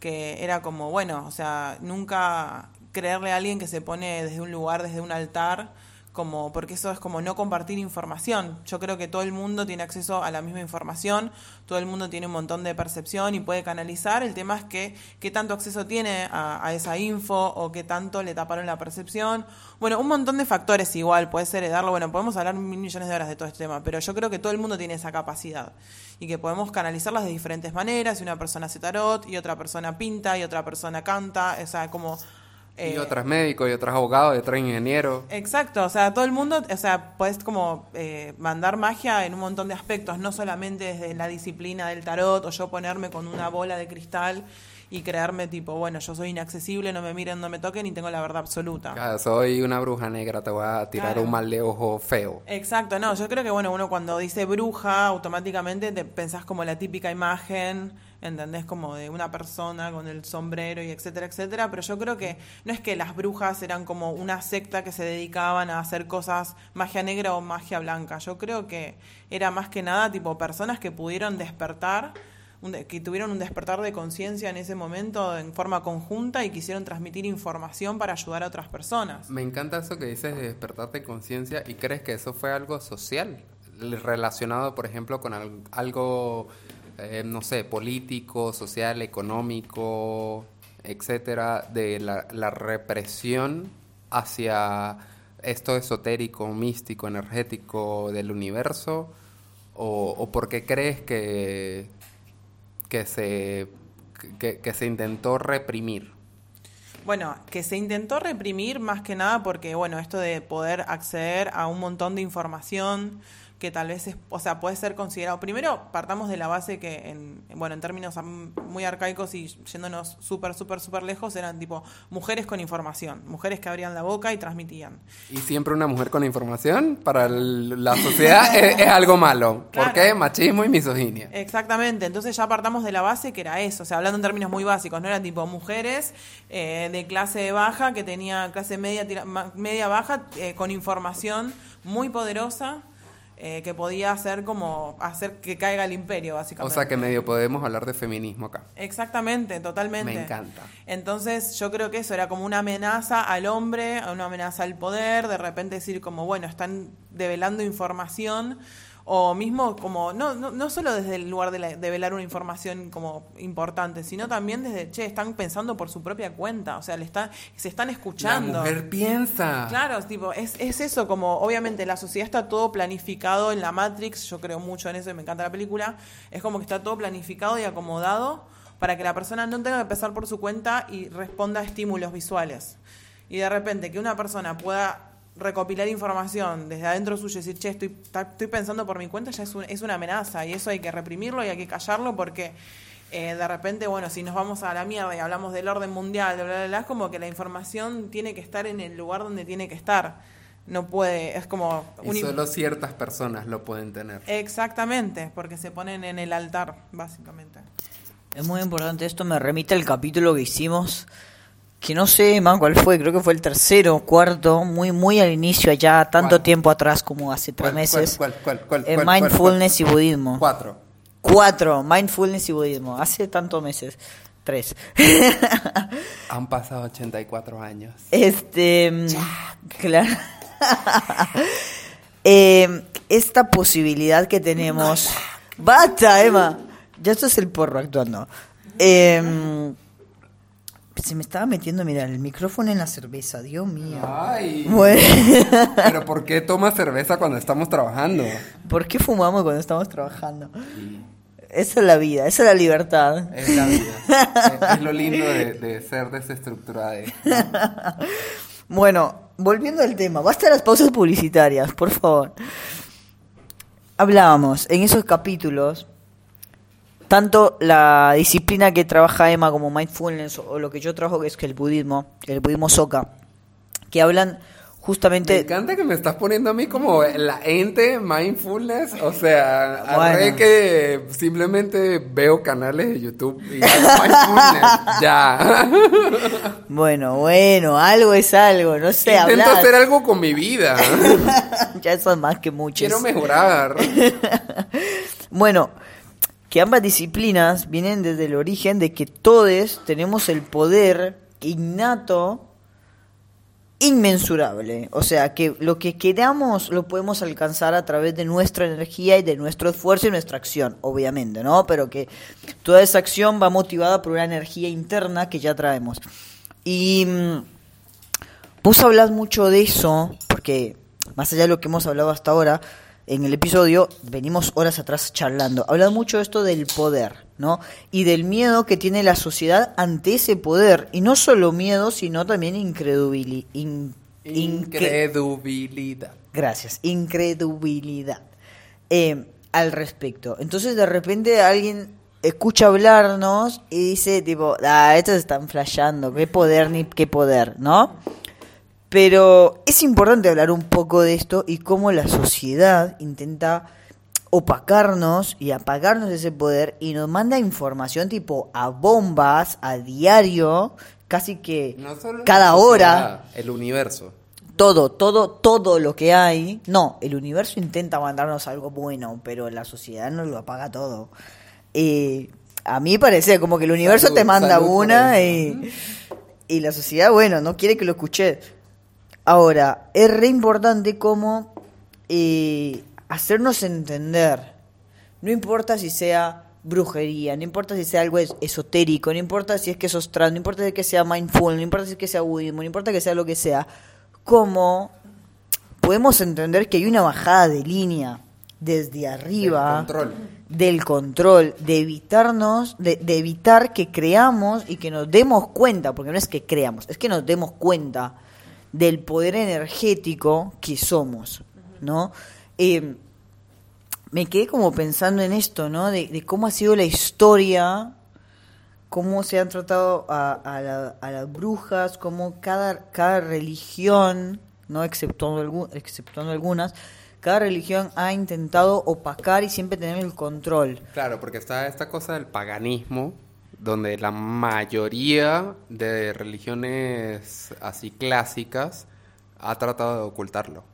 que era como, bueno, o sea, nunca creerle a alguien que se pone desde un lugar, desde un altar como porque eso es como no compartir información. Yo creo que todo el mundo tiene acceso a la misma información, todo el mundo tiene un montón de percepción y puede canalizar. El tema es que qué tanto acceso tiene a, esa info o qué tanto le taparon la percepción. Bueno, un montón de factores igual, puede ser heredarlo. Bueno, podemos hablar mil millones de horas de todo este tema, pero yo creo que todo el mundo tiene esa capacidad y que podemos canalizarlas de diferentes maneras. Y una persona hace tarot y otra persona pinta y otra persona canta, o sea, como... y eh, otras médicos, y otras abogados, y otras ingenieros. Exacto, o sea, todo el mundo, o sea, puedes como eh, mandar magia en un montón de aspectos, no solamente desde la disciplina del tarot o yo ponerme con una bola de cristal y creerme tipo, bueno, yo soy inaccesible, no me miren, no me toquen y tengo la verdad absoluta. Ah, soy una bruja negra, te voy a tirar Claro. un mal de ojo feo. Exacto, no, yo creo que bueno, uno cuando dice bruja, automáticamente te pensás como la típica imagen, ¿entendés? Como de una persona con el sombrero y etcétera, etcétera, pero yo creo que no es que las brujas eran como una secta que se dedicaban a hacer cosas magia negra o magia blanca, yo creo que era más que nada tipo personas que pudieron despertar de- que tuvieron un despertar de conciencia en ese momento en forma conjunta y quisieron transmitir información para ayudar a otras personas. Me encanta eso que dices de despertarte conciencia y crees que eso fue algo social, relacionado, por ejemplo, con al- algo, eh, no sé, político, social, económico, etcétera, de la, represión hacia esto esotérico, místico, energético del universo, o, o porque crees que, que, se, que se intentó reprimir. Bueno, que se intentó reprimir más que nada porque, bueno, esto de poder acceder a un montón de información que tal vez es, o sea, puede ser considerado. Primero, partamos de la base que, en, bueno, en términos muy arcaicos y yéndonos súper, súper, súper lejos, eran tipo mujeres con información, mujeres que abrían la boca y transmitían. Y siempre una mujer con información para el- la sociedad es, es algo malo. ¿Por Claro. qué? Machismo y misoginia. Exactamente, entonces ya partamos de la base que era eso, o sea, hablando en términos muy básicos, no eran tipo mujeres eh, de clase baja que tenía clase media, tira- media baja eh, con información muy poderosa eh, que podía hacer como hacer que caiga el imperio, O básicamente. sea que medio podemos hablar de feminismo acá. Exactamente, totalmente. Me encanta. Entonces yo creo que eso era como una amenaza al hombre, una amenaza al poder, de repente decir como, bueno, están develando información, o mismo como, no, no, no solo desde el lugar de la- develar una información como importante, sino también desde, che, están pensando por su propia cuenta, o sea, le están, se están escuchando. La mujer piensa. Claro, tipo, es, es eso, como obviamente la sociedad está todo planificado en la Matrix, yo creo mucho en eso y me encanta la película, es como que está todo planificado y acomodado para que la persona no tenga que pensar por su cuenta y responda a estímulos visuales. Y de repente que una persona pueda recopilar información desde adentro suyo y decir, che, estoy, estoy pensando por mi cuenta, ya es, un- es una amenaza y eso hay que reprimirlo y hay que callarlo porque eh, de repente, bueno, si nos vamos a la mierda y hablamos del orden mundial, bla, bla, bla, es como que la información tiene que estar en el lugar donde tiene que estar. no puede, es como... Un solo ciertas personas lo pueden tener. Exactamente, porque se ponen en el altar, básicamente. Es muy importante esto, me remite al capítulo que hicimos, que no sé, man, cuál fue, creo que fue el tercero cuarto, muy muy al inicio, allá tanto ¿Cuál? tiempo atrás como hace tres ¿Cuál, meses. cuál, cuál, cuál, mindfulness y budismo. Cuatro. Cuatro, mindfulness y budismo, hace tantos meses. Tres. Han pasado 84 años. Este. mm, Claro. Eh, esta posibilidad que tenemos. ¡Basta, Emma! Ya esto es el porro actuando. Eh, se me estaba metiendo, mira, el micrófono en la cerveza, Dios mío. Ay. Bueno, Pero ¿por qué tomas cerveza cuando estamos trabajando? ¿por qué fumamos cuando estamos trabajando? Esa es la vida, esa es la libertad. Es la vida. Es, es lo lindo de, de ser desestructurada. Bueno, volviendo al tema, basta las pausas publicitarias, por favor. Hablábamos en esos capítulos, tanto la disciplina que trabaja Emma como mindfulness o lo que yo trabajo que es que el budismo, el budismo soka, que hablan Me justamente encanta que me estás poniendo a mí como la ente mindfulness. O sea, Bueno. que simplemente veo canales de YouTube y hago mindfulness. ya. Bueno, bueno, algo es algo, no sé, Intento hablar. hacer algo con mi vida. ya son más que muchos. Quiero mejorar. Bueno, que ambas disciplinas vienen desde el origen de que todos tenemos el poder innato inmensurable. O sea, que lo que queramos lo podemos alcanzar a través de nuestra energía y de nuestro esfuerzo y nuestra acción, obviamente, ¿no? Pero que toda esa acción va motivada por una energía interna que ya traemos. Y mm, vos hablas mucho de eso, porque más allá de lo que hemos hablado hasta ahora, en el episodio venimos horas atrás charlando. Hablas mucho de esto del poder, ¿no? Y del miedo que tiene la sociedad ante ese poder. Y no solo miedo, sino también incredubili- in- incre- Incredulidad. Gracias, incredulidad eh, al respecto. Entonces de repente alguien escucha hablarnos y dice tipo, ah, estos están flasheando, qué poder ni qué poder, ¿no? Pero es importante hablar un poco de esto y cómo la sociedad intenta opacarnos y apagarnos ese poder y nos manda información tipo a bombas, a diario, casi que No cada hora El universo. todo, todo, todo lo que hay. No, el universo intenta mandarnos algo bueno, pero la sociedad nos lo apaga todo. Eh, a mí parece como que el universo Salud, te manda una y la sociedad, bueno, no quiere que lo escuches. Ahora, es re importante como eh, hacernos entender. No importa si sea brujería, no importa si sea algo es- esotérico, no importa si es que sos trans, no importa si es que sea mindful, no importa si es que sea budismo, no importa que sea lo que sea, como podemos entender que hay una bajada de línea desde arriba Del control. del control, de evitarnos, de, de evitar que creamos y que nos demos cuenta, porque no es que creamos, es que nos demos cuenta del poder energético que somos, ¿no? Eh, me quedé como pensando en esto, ¿no? De, de cómo ha sido la historia, cómo se han tratado a, a la- a las brujas, cómo cada, cada religión, ¿no? Exceptuando, exceptuando algunas, cada religión ha intentado opacar y siempre tener el control. Claro, porque está esta cosa del paganismo, donde la mayoría de religiones así clásicas ha tratado de ocultarlo.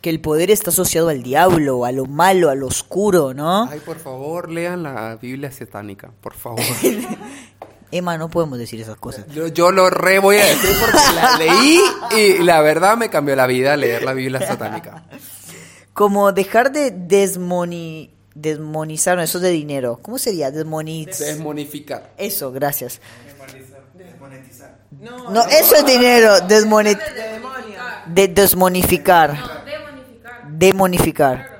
Que el poder está asociado al diablo, a lo malo, a lo oscuro, ¿no? Ay, por favor, lean la Biblia satánica, por favor. Emma, no podemos decir esas cosas. Yo, yo lo re voy a decir porque la leí y la verdad me cambió la vida leer la Biblia satánica. Como dejar de desmoni, desmonizar, no, eso es de dinero. ¿Cómo sería? Desmoniz... Desmonificar. Eso, gracias. No, No, eso es dinero. Desmonet... de. De desmonificar. Demonificar.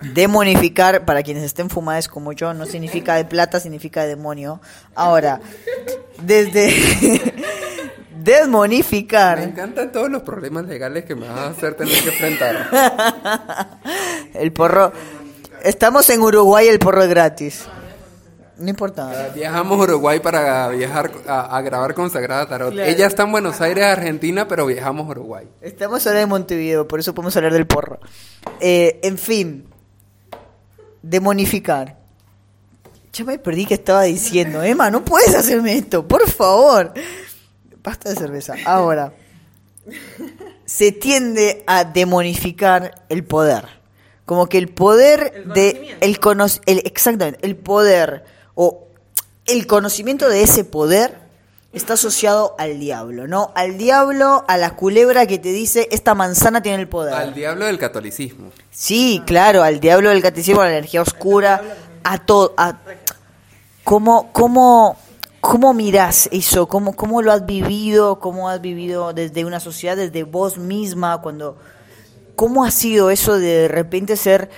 Demonificar, para quienes estén fumadas como yo, no significa de plata, significa demonio. Ahora, desde Me desmonificar, encantan todos los problemas legales que me vas a hacer tener que enfrentar. el porro. Estamos en Uruguay, el porro es gratis. No importa. Viajamos a Uruguay para viajar a, grabar con Sagrada Tarot. Ella está en Buenos Aires, Argentina, pero viajamos a Uruguay. Estamos ahora en Montevideo, por eso podemos hablar del porro. Eh, en fin, demonificar. Ya me perdí que estaba diciendo, Emma, no puedes hacerme esto, por favor. Basta de cerveza. Ahora, se tiende a demonificar el poder. Como que el poder de el, el exactamente, el poder o el conocimiento de ese poder está asociado al diablo, ¿no? Al diablo, a la culebra que te dice, esta manzana tiene el poder. Al diablo del catolicismo. Sí, claro, al diablo del catolicismo, a la energía oscura, a todo. A... ¿Cómo, cómo, cómo mirás eso? ¿Cómo, ¿Cómo lo has vivido? ¿Cómo has vivido desde una sociedad, desde vos misma? cuando ¿Cómo ha sido eso de de repente ser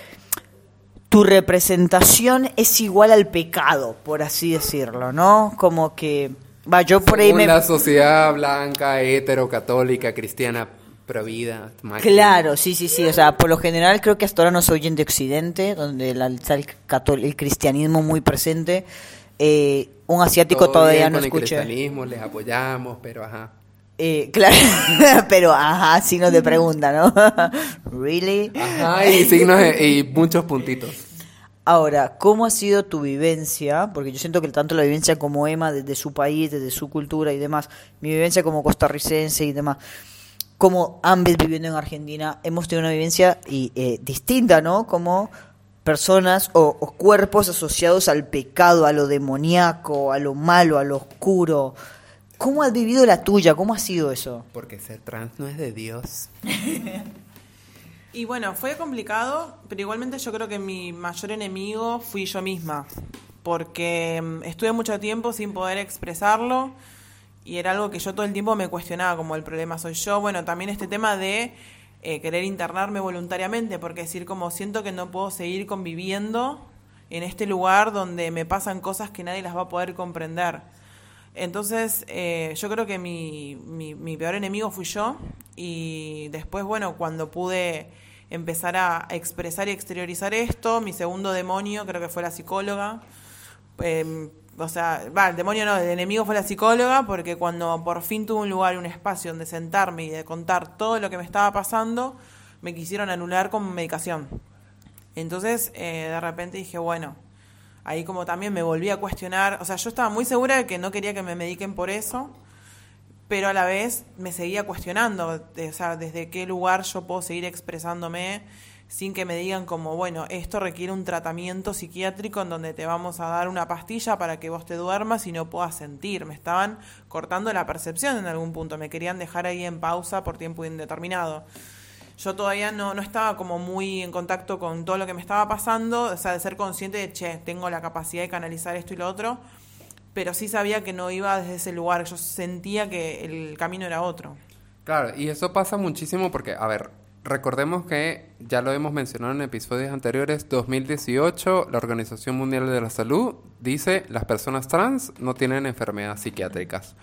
tu representación es igual al pecado, por así decirlo, ¿no? Como que, va, yo por ahí me... la sociedad blanca, hetero, católica, cristiana, provida. Claro, sí, sí, sí. O sea, por lo general creo que hasta ahora no se oyen de Occidente, donde está el, el cristianismo muy presente. Eh, un asiático todavía no escucha. El cristianismo, les apoyamos, pero ajá. Eh, claro, pero ajá, signos de pregunta, ¿no? ¿Really? Ajá, y signos y muchos puntitos. Ahora, ¿cómo ha sido tu vivencia? Porque yo siento que tanto la vivencia como Emma, desde su país, desde su cultura y demás, mi vivencia como costarricense y demás, como ambos viviendo en Argentina, hemos tenido una vivencia y, eh, distinta, ¿no? Como personas o, o, cuerpos asociados al pecado, a lo demoníaco, a lo malo, a lo oscuro, ¿Cómo has vivido la tuya? ¿Cómo ha sido eso? Porque ser trans no es de Dios. y bueno, fue complicado, pero igualmente yo creo que mi mayor enemigo fui yo misma, porque mm, estuve mucho tiempo sin poder expresarlo y era algo que yo todo el tiempo me cuestionaba, como el problema soy yo. Bueno, también este tema de eh, querer internarme voluntariamente, porque decir como siento que no puedo seguir conviviendo en este lugar donde me pasan cosas que nadie las va a poder comprender. Entonces, eh, yo creo que mi, mi, peor enemigo fui yo y después, bueno, cuando pude empezar a expresar y exteriorizar esto, mi segundo demonio creo que fue la psicóloga. Em, o sea, va, el demonio no, el enemigo fue la psicóloga porque cuando por fin tuve un lugar y un espacio donde sentarme y de contar todo lo que me estaba pasando, me quisieron anular con medicación. Entonces, eh, de repente dije, bueno, ahí como también me volví a cuestionar, o sea, yo estaba muy segura de que no quería que me mediquen por eso, pero a la vez me seguía cuestionando, o sea, desde qué lugar yo puedo seguir expresándome sin que me digan como, bueno, esto requiere un tratamiento psiquiátrico en donde te vamos a dar una pastilla para que vos te duermas y no puedas sentir. Me estaban cortando la percepción en algún punto, me querían dejar ahí en pausa por tiempo indeterminado yo todavía no, no estaba como muy en contacto con todo lo que me estaba pasando, o sea, de ser consciente de, che, tengo la capacidad de canalizar esto y lo otro, pero sí sabía que no iba desde ese lugar, yo sentía que el camino era otro. Claro, y eso pasa muchísimo porque, a ver, recordemos que ya lo hemos mencionado en episodios anteriores, 2018, la Organización Mundial de la Salud dice las personas trans no tienen enfermedades psiquiátricas.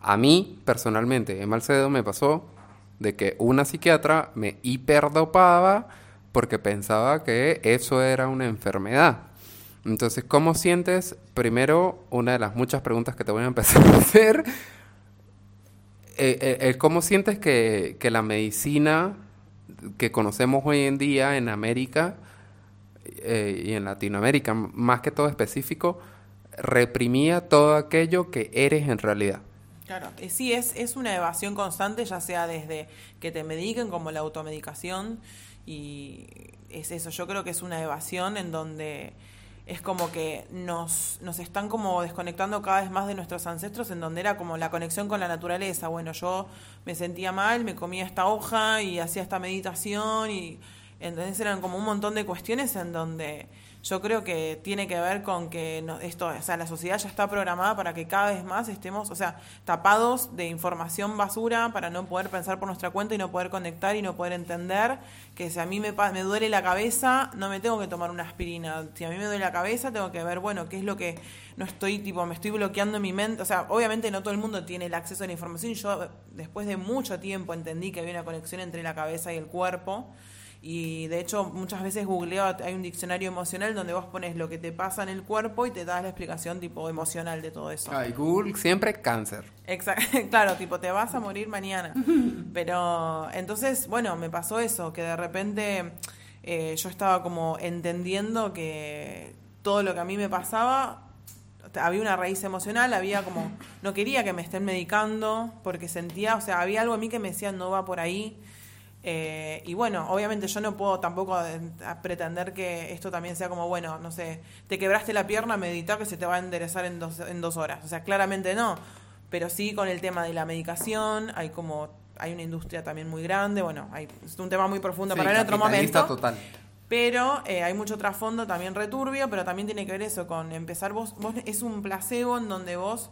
A mí, personalmente, en Malcedo me pasó de que una psiquiatra me hiperdopaba porque pensaba que eso era una enfermedad. Entonces, ¿cómo sientes? Primero, una de las muchas preguntas que te voy a empezar a hacer, eh, eh, ¿cómo sientes que, que, la medicina que conocemos hoy en día en América eh, y en Latinoamérica, más que todo específico, reprimía todo aquello que eres en realidad? Claro, eh, sí, es, es una evasión constante, ya sea desde que te mediquen como la automedicación y es eso, yo creo que es una evasión en donde es como que nos, nos están como desconectando cada vez más de nuestros ancestros, en donde era como la conexión con la naturaleza. Bueno, yo me sentía mal, me comía esta hoja y hacía esta meditación y entonces eran como un montón de cuestiones en donde yo creo que tiene que ver con que esto, o sea, la sociedad ya está programada para que cada vez más estemos, o sea, tapados de información basura para no poder pensar por nuestra cuenta y no poder conectar y no poder entender que si a mí me, me duele la cabeza, no me tengo que tomar una aspirina. Si a mí me duele la cabeza, tengo que ver, bueno, qué es lo que no estoy, tipo, me estoy bloqueando mi mente. O sea, obviamente no todo el mundo tiene el acceso a la información. Yo, después de mucho tiempo, entendí que había una conexión entre la cabeza y el cuerpo Y de hecho, muchas veces googleo, hay un diccionario emocional donde vos pones lo que te pasa en el cuerpo y te das la explicación tipo emocional de todo eso. Ay, Google siempre cáncer. Exacto, claro, tipo, te vas a morir mañana. Pero entonces, bueno, me pasó eso, que de repente eh, yo estaba como entendiendo que todo lo que a mí me pasaba había una raíz emocional, había como, no quería que me estén medicando porque sentía, o sea, había algo en mí que me decía no va por ahí. Eh, y bueno, obviamente yo no puedo tampoco pretender que esto también sea como, bueno, no sé, te quebraste la pierna, medita que se te va a enderezar en dos, en dos horas. O sea, claramente no. Pero sí con el tema de la medicación, hay como, hay una industria también muy grande, bueno, hay, es un tema muy profundo para en otro momento. total. Pero eh, hay mucho trasfondo también returbio, pero también tiene que ver eso con empezar vos, vos es un placebo en donde vos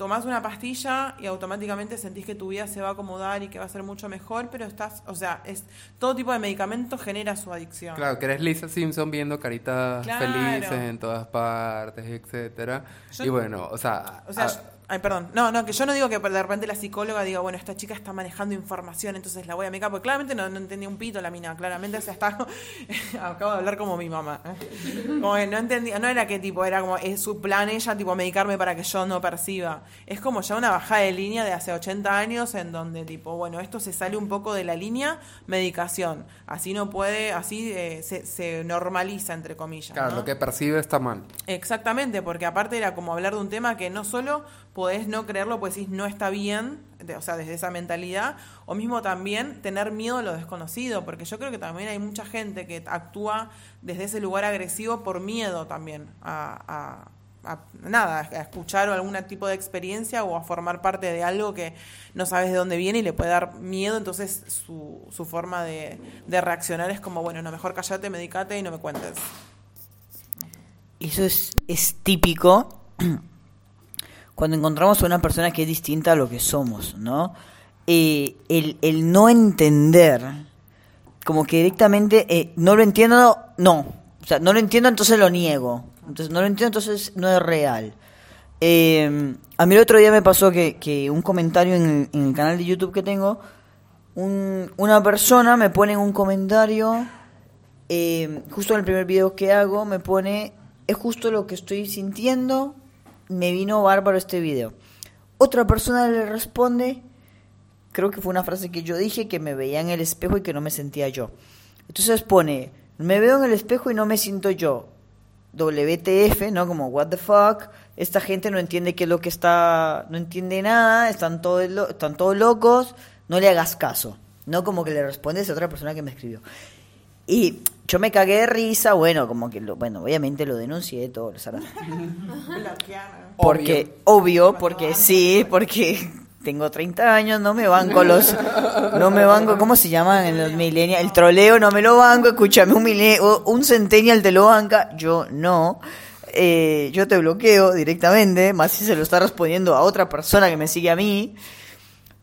tomás una pastilla y automáticamente sentís que tu vida se va a acomodar y que va a ser mucho mejor, pero estás, o sea, es todo tipo de medicamento genera su adicción. Claro, que eres Lisa Simpson viendo caritas felices en todas partes, etcétera. y bueno, o sea, o sea Ay, perdón. No, no, que yo no digo que de repente la psicóloga diga, bueno, esta chica está manejando información, entonces la voy a medicar, porque claramente no, no entendía un pito la mina, claramente o sea, está, acabo de hablar como mi mamá. Como que no entendía, no era que tipo, era como, es su plan ella, tipo, medicarme para que yo no perciba. Es como ya una bajada de línea de hace 80 años en donde, tipo, bueno, esto se sale un poco de la línea, medicación. Así no puede, así eh, se, se, normaliza, entre comillas. Claro, lo que percibe está mal. Exactamente, porque aparte era como hablar de un tema que no solo podés no creerlo, pues decís no está bien, o sea, desde esa mentalidad, o mismo también tener miedo a lo desconocido, porque yo creo que también hay mucha gente que actúa desde ese lugar agresivo por miedo también a, nada, a escuchar algún tipo de experiencia o a formar parte de algo que no sabes de dónde viene y le puede dar miedo, entonces su, su forma de, de reaccionar es como, bueno, no, mejor callate, medicate y no me cuentes. Eso es, es típico cuando encontramos a una persona que es distinta a lo que somos, ¿no? Eh, el, el, no entender, como que directamente, eh, no lo entiendo, no. O sea, no lo entiendo, entonces lo niego. Entonces, no lo entiendo, entonces no es real. Eh, a mí el otro día me pasó que, que un comentario en el, canal de YouTube que tengo, un, una persona me pone en un comentario, justo en el primer video que hago, me pone, es justo lo que estoy sintiendo, me vino bárbaro este video. Otra persona le responde, creo que fue una frase que yo dije, que me veía en el espejo y que no me sentía yo. Entonces pone, me veo en el espejo y no me siento yo. WTF, ¿no? Como, what the fuck. Esta gente no entiende qué es lo que está, no entiende nada, están todos, están todos locos, no le hagas caso. No como que le respondes a otra persona que me escribió. Y yo me cagué de risa, bueno, como que, lo, bueno, obviamente lo denuncié todo, Porque, obvio, porque sí, porque tengo 30 años, no me banco los, no me banco, ¿cómo se llaman en los millennials? El troleo no me lo banco, escúchame, un, un centennial te lo banca, yo no. Eh, yo te bloqueo directamente, más si se lo está respondiendo a otra persona que me sigue a mí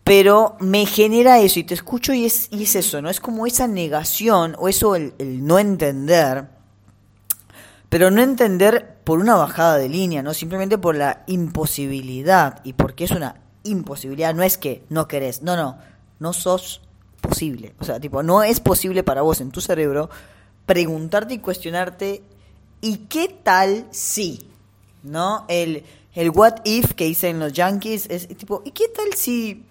pero me genera eso y te escucho y es, eso, ¿no? Es como esa negación o eso el, no entender, pero no entender por una bajada de línea, ¿no? Simplemente por la imposibilidad y porque es una imposibilidad, no es que no querés, no, no, no sos posible, o sea, tipo, no es posible para vos en tu cerebro preguntarte y cuestionarte, ¿y qué tal si? ¿No? El, el what if que dicen los yankees es tipo, ¿y qué tal si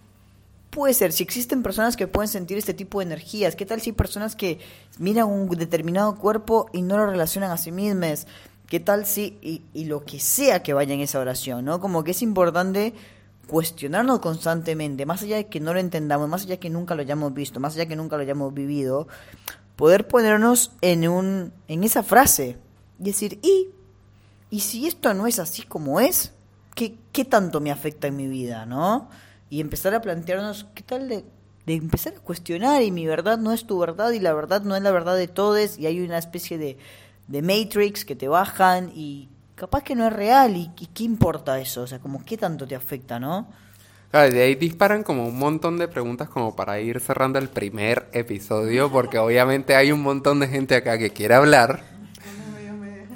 puede ser? Si existen personas que pueden sentir este tipo de energías, ¿qué tal si hay personas que miran un determinado cuerpo y no lo relacionan a sí mismas? ¿Qué tal si, y, lo que sea que vaya en esa oración, ¿no? Como que es importante cuestionarnos constantemente, más allá de que no lo entendamos, más allá de que nunca lo hayamos visto, más allá de que nunca lo hayamos vivido, poder ponernos en un en esa frase y decir, "¿Y y si esto no es así como es? ¿Qué qué tanto me afecta en mi vida, no?" Y empezar a plantearnos qué tal de, de, empezar a cuestionar y mi verdad no es tu verdad y la verdad no es la verdad de todos y hay una especie de, de matrix que te bajan y capaz que no es real y, qué importa eso, o sea, como qué tanto te afecta, ¿no? Claro, de ahí disparan como un montón de preguntas como para ir cerrando el primer episodio, porque obviamente hay un montón de gente acá que quiere hablar.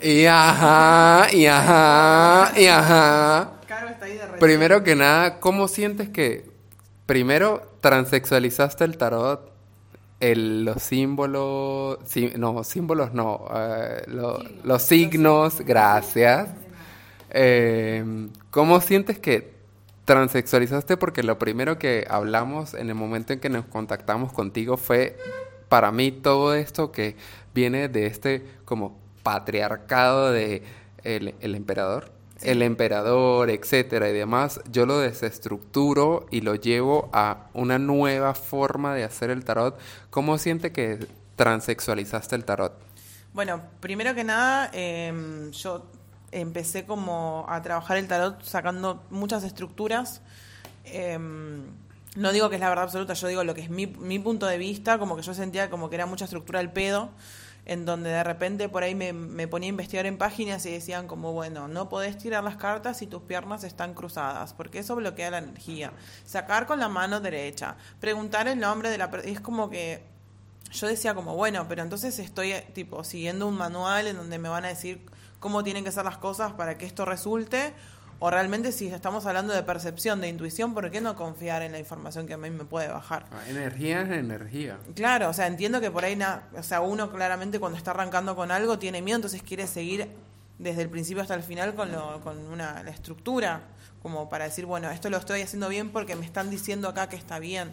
Y ajá, y ajá, y ajá. Primero que nada, ¿cómo sientes que primero transexualizaste el tarot el- los símbolos, sí, no, símbolos no, eh, lo- los signos, gracias. Eh, ¿Cómo sientes que transexualizaste? Porque lo primero que hablamos en el momento en que nos contactamos contigo fue, para mí, todo esto que viene de este como patriarcado de el, el emperador, el emperador, etcétera y demás, yo lo desestructuro y lo llevo a una nueva forma de hacer el tarot. ¿Cómo siente que transexualizaste el tarot? Bueno, primero que nada, eh, yo empecé como a trabajar el tarot sacando muchas estructuras. Eh, no digo que es la verdad absoluta, yo digo lo que es mi, mi punto de vista, como que yo sentía como que era mucha estructura al pedo, en donde de repente por ahí me, me ponía a investigar en páginas y decían como, bueno, no podés tirar las cartas si tus piernas están cruzadas, porque eso bloquea la energía. Sacar con la mano derecha, preguntar el nombre de la persona, es como que yo decía como, bueno, pero entonces estoy eh, tipo siguiendo un manual en donde me van a decir cómo tienen que ser las cosas para que esto resulte, o realmente si estamos hablando de percepción, de intuición, ¿por qué no confiar en la información que a mí me puede bajar? Ah, Energía es energía. Claro, o sea, entiendo que por ahí, na- o sea, uno claramente cuando está arrancando con algo tiene miedo, entonces quiere seguir desde el principio hasta el final con, lo, con una, la estructura, como para decir, bueno, esto lo estoy haciendo bien porque me están diciendo acá que está bien.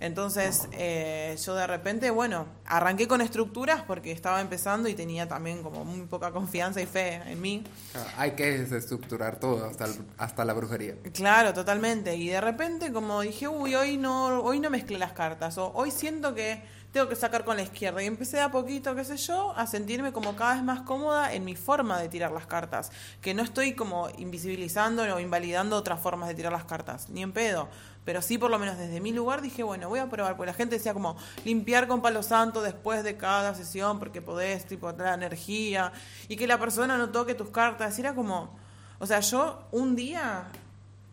Entonces, eh, yo de repente, bueno, arranqué con estructuras porque estaba empezando y tenía también como muy poca confianza y fe en mí. Ah, Hay que desestructurar todo, hasta, el- hasta la brujería. Claro, totalmente. Y de repente como dije, uy, hoy no, hoy no mezclé las cartas, o hoy siento que tengo que sacar con la izquierda. Y empecé de a poquito, qué sé yo, a sentirme como cada vez más cómoda en mi forma de tirar las cartas. Que no estoy como invisibilizando o invalidando otras formas de tirar las cartas, ni en pedo. Pero sí, por lo menos desde mi lugar, dije, bueno, voy a probar. Porque la gente decía como limpiar con palo santo después de cada sesión porque podés, tipo, traer energía. Y que la persona no toque tus cartas. Y era como... O sea, yo un día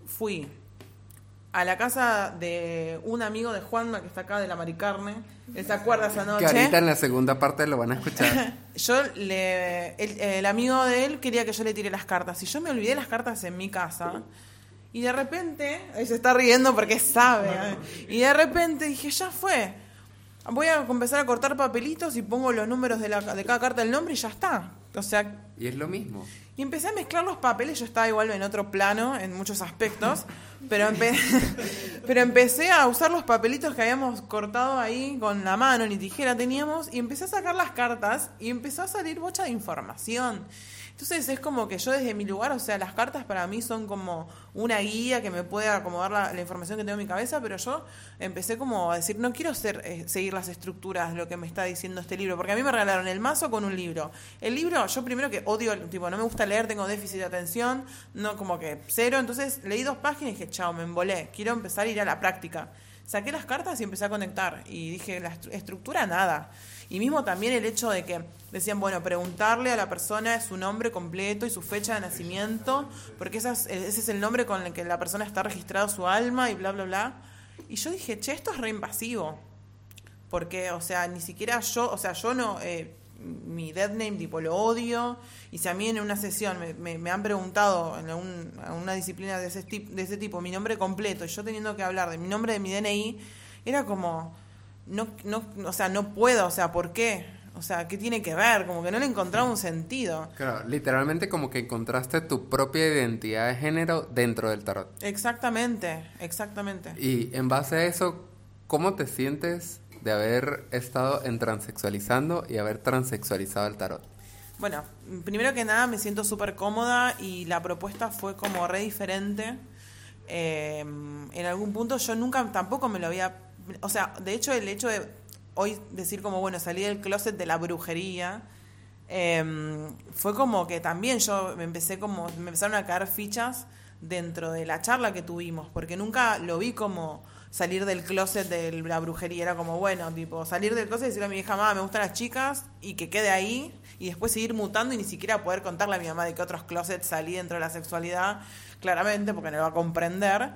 fui a la casa de un amigo de Juanma que está acá de la Maricarne. Él se acuerda esa Que noche. ahorita en la segunda parte lo van a escuchar. Yo le. El, el amigo de él quería que yo le tire las cartas. Y yo me olvidé las cartas en mi casa. Y de repente. Ahí se está riendo porque sabe. ¿eh? Y de repente dije, ya fue. Voy a empezar a cortar papelitos y pongo los números de, la, de cada carta del nombre y ya está. O sea, Y es lo mismo. y empecé a mezclar los papeles, yo estaba igual en otro plano en muchos aspectos, pero, empe- pero empecé a usar los papelitos que habíamos cortado ahí con la mano, ni tijera teníamos, y empecé a sacar las cartas y empezó a salir bocha de información. Entonces es como que yo desde mi lugar, o sea, las cartas para mí son como una guía que me puede acomodar la, la información que tengo en mi cabeza, pero yo empecé como a decir, no quiero ser, eh, seguir las estructuras, lo que me está diciendo este libro, porque a mí me regalaron el mazo con un libro. El libro, yo primero que odio, tipo, no me gusta leer, tengo déficit de atención, no como que cero, entonces leí dos páginas y dije, chao, me embolé, quiero empezar a ir a la práctica. Saqué las cartas y empecé a conectar y dije, la estru- estructura nada. Y mismo también el hecho de que decían, bueno, preguntarle a la persona su nombre completo y su fecha de nacimiento, porque esas- ese es el nombre con el que la persona está registrado su alma y bla, bla, bla. Y yo dije, che, esto es re invasivo. Porque, o sea, ni siquiera yo, o sea, yo no, eh, mi dead name tipo lo odio. Y si a mí en una sesión me, han preguntado en a una disciplina de ese, de ese tipo mi nombre completo y yo teniendo que hablar de mi nombre de mi DNI, era como, no, no, o sea, no puedo, o sea, ¿por qué? O sea, ¿qué tiene que ver? Como que no le encontraba un sentido. Claro, literalmente como que encontraste tu propia identidad de género dentro del tarot. Exactamente, exactamente. Y en base a eso, ¿cómo te sientes de haber estado en transexualizando y haber transexualizado el tarot? Bueno, primero que nada me siento súper cómoda y la propuesta fue como re diferente. Eh, en algún punto yo nunca tampoco me lo había... O sea, de hecho el hecho de hoy decir como, bueno, salí del closet de la brujería, eh, fue como que también yo me empecé como, me empezaron a caer fichas dentro de la charla que tuvimos, porque nunca lo vi como salir del closet de la brujería, era como, bueno, tipo, salir del closet y decirle a mi hija, mamá, me gustan las chicas, y que quede ahí, y después seguir mutando y ni siquiera poder contarle a mi mamá de que otros closets salí dentro de la sexualidad, claramente, porque no lo va a comprender.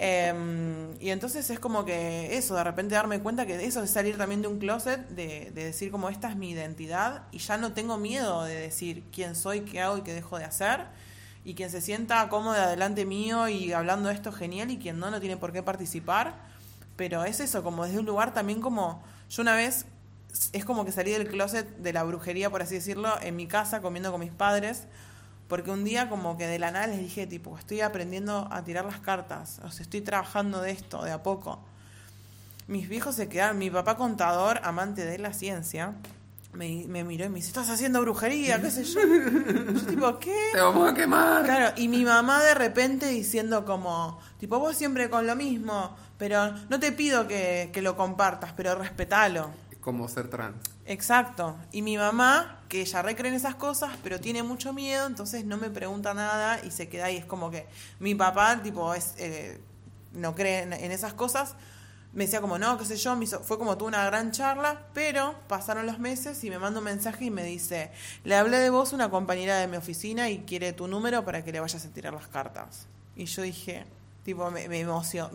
Eh, y entonces es como que eso, de repente darme cuenta que eso es salir también de un closet, de, de decir como esta es mi identidad y ya no tengo miedo de decir quién soy, qué hago y qué dejo de hacer. Y quien se sienta cómodo delante mío y hablando esto genial y quien no, no tiene por qué participar. pero es eso, como desde un lugar también como, yo una vez, es como que salí del closet de la brujería, por así decirlo, en mi casa comiendo con mis padres, porque un día como que de la nada les dije, tipo, estoy aprendiendo a tirar las cartas, o sea, estoy trabajando de esto, de a poco. Mis viejos se quedaron, mi papá contador, amante de la ciencia, me, me miró y me dice, estás haciendo brujería, qué sé yo. Yo tipo, ¿qué? Te vamos a quemar. Claro, y mi mamá de repente diciendo como, tipo, vos siempre con lo mismo, pero no te pido que, que lo compartas, pero respetalo. Como ser trans. Exacto. Y mi mamá, que ella recree en esas cosas, pero tiene mucho miedo, entonces no me pregunta nada y se queda ahí. Es como que mi papá, tipo, es eh, no cree en, esas cosas. Me decía como, no, qué sé yo, fue como tuvo una gran charla, pero pasaron los meses y me manda un mensaje y me dice, le hablé de vos una compañera de mi oficina y quiere tu número para que le vayas a tirar las cartas. Y yo dije, tipo, me, me emocionó.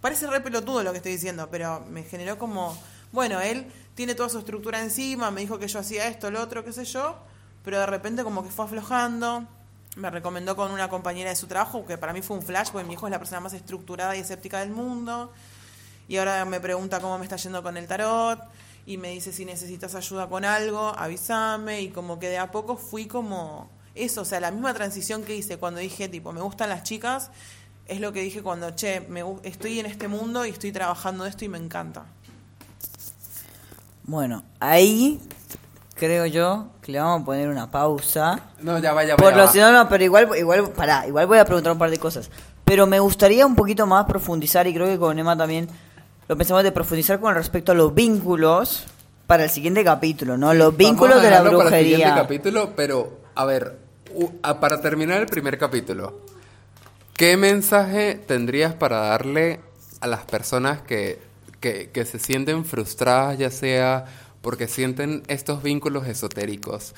Parece re pelotudo lo que estoy diciendo, pero me generó como, bueno, él tiene toda su estructura encima, me dijo que yo hacía esto, lo otro, qué sé yo, pero de repente como que fue aflojando. Me recomendó con una compañera de su trabajo, que para mí fue un flash, porque mi hijo es la persona más estructurada y escéptica del mundo. Y ahora me pregunta cómo me está yendo con el tarot. Y me dice si necesitas ayuda con algo, avísame. Y como que de a poco fui como eso, o sea, la misma transición que hice cuando dije, tipo, me gustan las chicas, es lo que dije cuando, che, me, estoy en este mundo y estoy trabajando esto y me encanta. Bueno, ahí creo yo que le vamos a poner una pausa. No, ya vaya, Por lo si no, no, pero igual, igual, pará, igual voy a preguntar un par de cosas. Pero me gustaría un poquito más profundizar, y creo que con Emma también lo pensamos de profundizar con respecto a los vínculos para el siguiente capítulo, ¿no? Los Vamos vínculos a de la dejarlo Para el siguiente brujería. capítulo, pero a ver, para terminar el primer capítulo, ¿qué mensaje tendrías para darle a las personas que, que, se sienten frustradas, ya sea porque sienten estos vínculos esotéricos,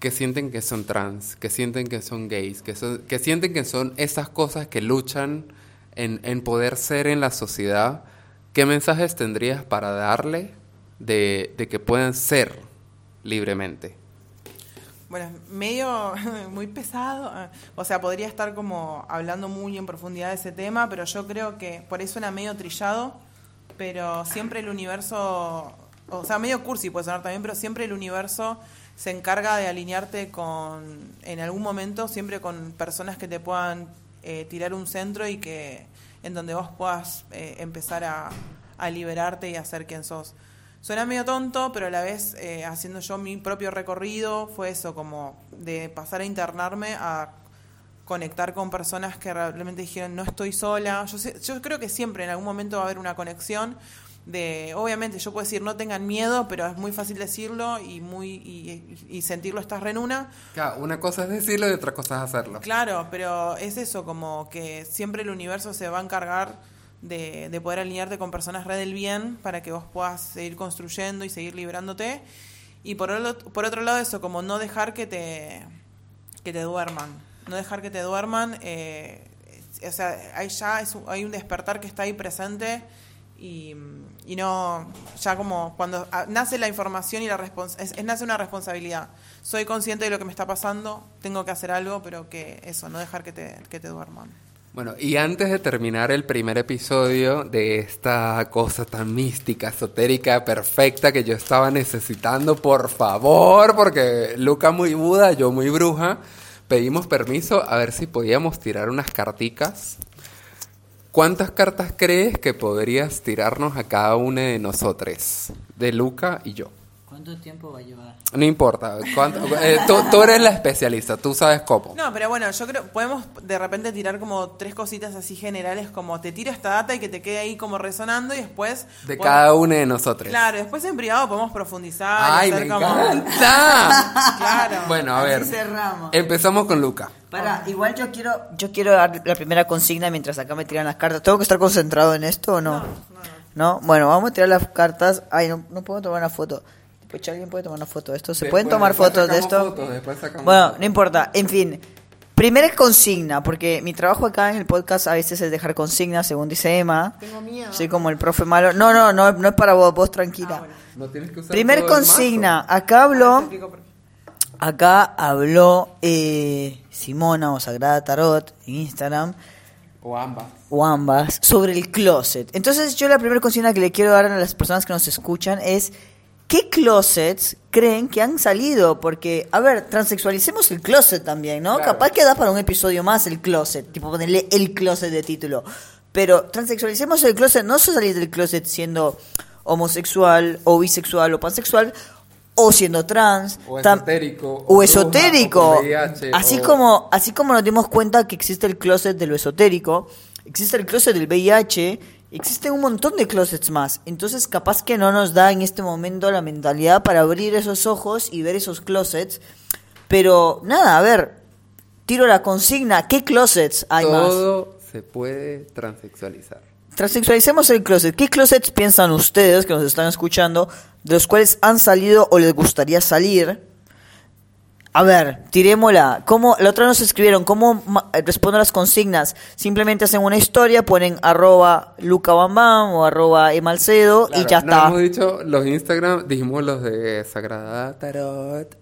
que sienten que son trans, que sienten que son gays, que, son- que sienten que son esas cosas que luchan en, en poder ser en la sociedad? ¿Qué mensajes tendrías para darle de, de que puedan ser libremente? Bueno, medio muy pesado. eh, O sea, podría estar como hablando muy en profundidad de ese tema, pero yo creo que por eso era medio trillado, pero siempre el universo, o sea, medio cursi puede sonar también, pero siempre el universo se encarga de alinearte con, en algún momento, siempre con personas que te puedan eh, tirar un centro y que en donde vos puedas eh, empezar a, a liberarte y a ser quien sos. Suena medio tonto, pero a la vez eh, haciendo yo mi propio recorrido fue eso, como de pasar a internarme a conectar con personas que realmente dijeron no estoy sola. Yo, sé- yo creo que siempre en algún momento va a haber una conexión de, obviamente yo puedo decir no tengan miedo, pero es muy fácil decirlo y muy y, y sentirlo estás re en una. Claro, una cosa es decirlo y otra cosa es hacerlo. Claro, pero es eso, como que siempre el universo se va a encargar de, de poder alinearte con personas re del bien para que vos puedas seguir construyendo y seguir librándote. Y por, el ot- por otro lado, eso, como no dejar que te, que te duerman. No dejar que te duerman. eh, o sea, hay ya es un- hay un despertar que está ahí presente y, no, ya como cuando ah, nace la información y la respons es, es- nace una responsabilidad. Soy consciente de lo que me está pasando, tengo que hacer algo, pero que eso, no dejar que te, que te duerman. Bueno, y antes de terminar el primer episodio de esta cosa tan mística, esotérica, perfecta que yo estaba necesitando, por favor, porque Luca muy Buda, yo muy bruja, pedimos permiso a ver si podíamos tirar unas carticas. ¿Cuántas cartas crees que podrías tirarnos a cada una de nosotros? De Luca y yo. ¿Cuánto tiempo va a llevar? No importa. ¿cuánto- eh, tú, tú eres la especialista, tú sabes cómo. No, pero bueno, yo creo, podemos de repente tirar como tres cositas así generales, como te tiro esta data y que te quede ahí como resonando y después... De podemos- cada una de nosotros. Claro, después en privado podemos profundizar. ¡Ay, me como- encanta! Claro. Bueno, a Así ver. cerramos. Empezamos con Luca. Para, igual yo quiero, yo quiero dar la primera consigna mientras acá me tiran las cartas. ¿Tengo que estar concentrado en esto o no? No, Bueno, vamos a tirar las cartas. Ay, no, no puedo tomar una foto. Tipo, ¿alguien puede tomar una foto de esto? ¿Se Después- pueden tomar fotos de esto? fotos, después sacamos bueno, fotos. no importa. En fin, primera consigna, porque mi trabajo acá en el podcast a veces es dejar consignas, según dice Emma. Tengo miedo. Soy como el profe malo. No, no, no, no es para vos, vos tranquila. Ah, bueno. No tienes que usar Primer consigna, acá habló... Acá habló eh, Simona o Sagrada Tarot en Instagram O ambas. o ambas sobre el closet. Entonces yo la primera consigna que le quiero dar a las personas que nos escuchan es ¿qué closets creen que han salido? Porque, a ver, transexualicemos el closet también, ¿no? Claro. Capaz que da para un episodio más el closet, tipo ponerle el closet de título. Pero transexualicemos el closet, no se salir del closet siendo homosexual o bisexual o pansexual o siendo trans O esotérico, o esotérico o con VIH, así como así como nos dimos cuenta que existe el closet de lo esotérico existe el closet del VIH existen un montón de closets más entonces capaz que no nos da en este momento la mentalidad para abrir esos ojos y ver esos closets pero nada a ver tiro la consigna qué closets hay más Todo se puede transexualizar. Transexualicemos el closet. ¿Qué closets piensan ustedes que nos están escuchando, de los cuales han salido o les gustaría salir? A ver, tirémosla. ¿Cómo, la otra nos escribieron, ¿cómo ma- respondo a las consignas? Simplemente hacen una historia, ponen arroba lucabambam o arroba emalcedo y ya no está. hemos dicho los Instagram, dijimos los de Sagrada Tarot.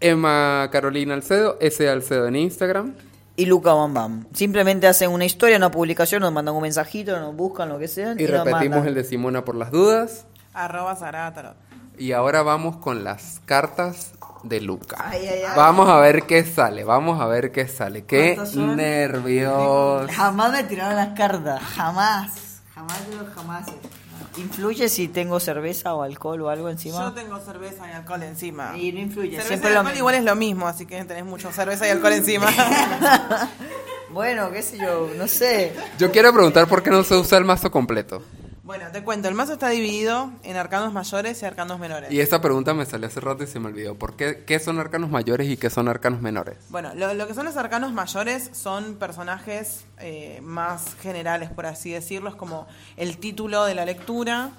Emma Carolina Alcedo, S. Alcedo en Instagram. Y lucabambam. Simplemente hacen una historia, una publicación, nos mandan un mensajito, nos buscan lo que sea. Y repetimos el de Simona por las dudas. Arroba Sagrada Tarot. Y ahora vamos con las cartas de Luca. Ay, ay, ay. Vamos a ver qué sale, vamos a ver qué sale. Qué nervios. Jamás me tiraron las cartas, jamás. Jamás los jamás. ¿Influye si tengo cerveza o alcohol o algo encima? Yo tengo cerveza y alcohol encima. Y no influye, Cerveza siempre y lo alcohol mismo. igual es lo mismo, así que tenés mucho cerveza y alcohol encima. Bueno, qué sé yo, no sé. Yo quiero preguntar por qué no se usa el mazo completo. Bueno, te cuento, el mazo está dividido en arcanos mayores y arcanos menores. Y esta pregunta me salió hace rato y se me olvidó. ¿Por qué, qué son arcanos mayores y qué son arcanos menores? Bueno, lo, lo que son los arcanos mayores son personajes eh, más generales, por así decirlo, es como el título de la lectura.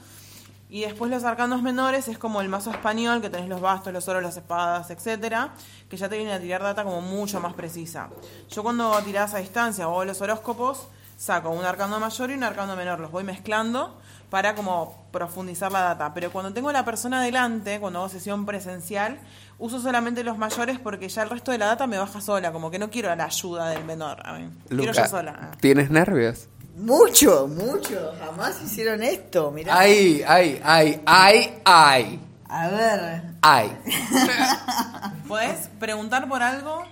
Y después los arcanos menores es como el mazo español, que tenés los bastos, los oros, las espadas, etcétera, que ya te vienen a tirar data como mucho más precisa. Yo cuando tirás a distancia o los horóscopos, saco un arcano mayor y un arcano menor, los voy mezclando para como profundizar la data. Pero cuando tengo la persona delante, cuando hago sesión presencial, uso solamente los mayores porque ya el resto de la data me baja sola, como que no quiero la ayuda del menor. A mí. Quiero Luca, yo sola. ¿tienes nervios? Mucho, mucho. Jamás hicieron esto, mirá. Ay, ay, ay, ay, ay, A ver. ay. ¿Podés preguntar por algo?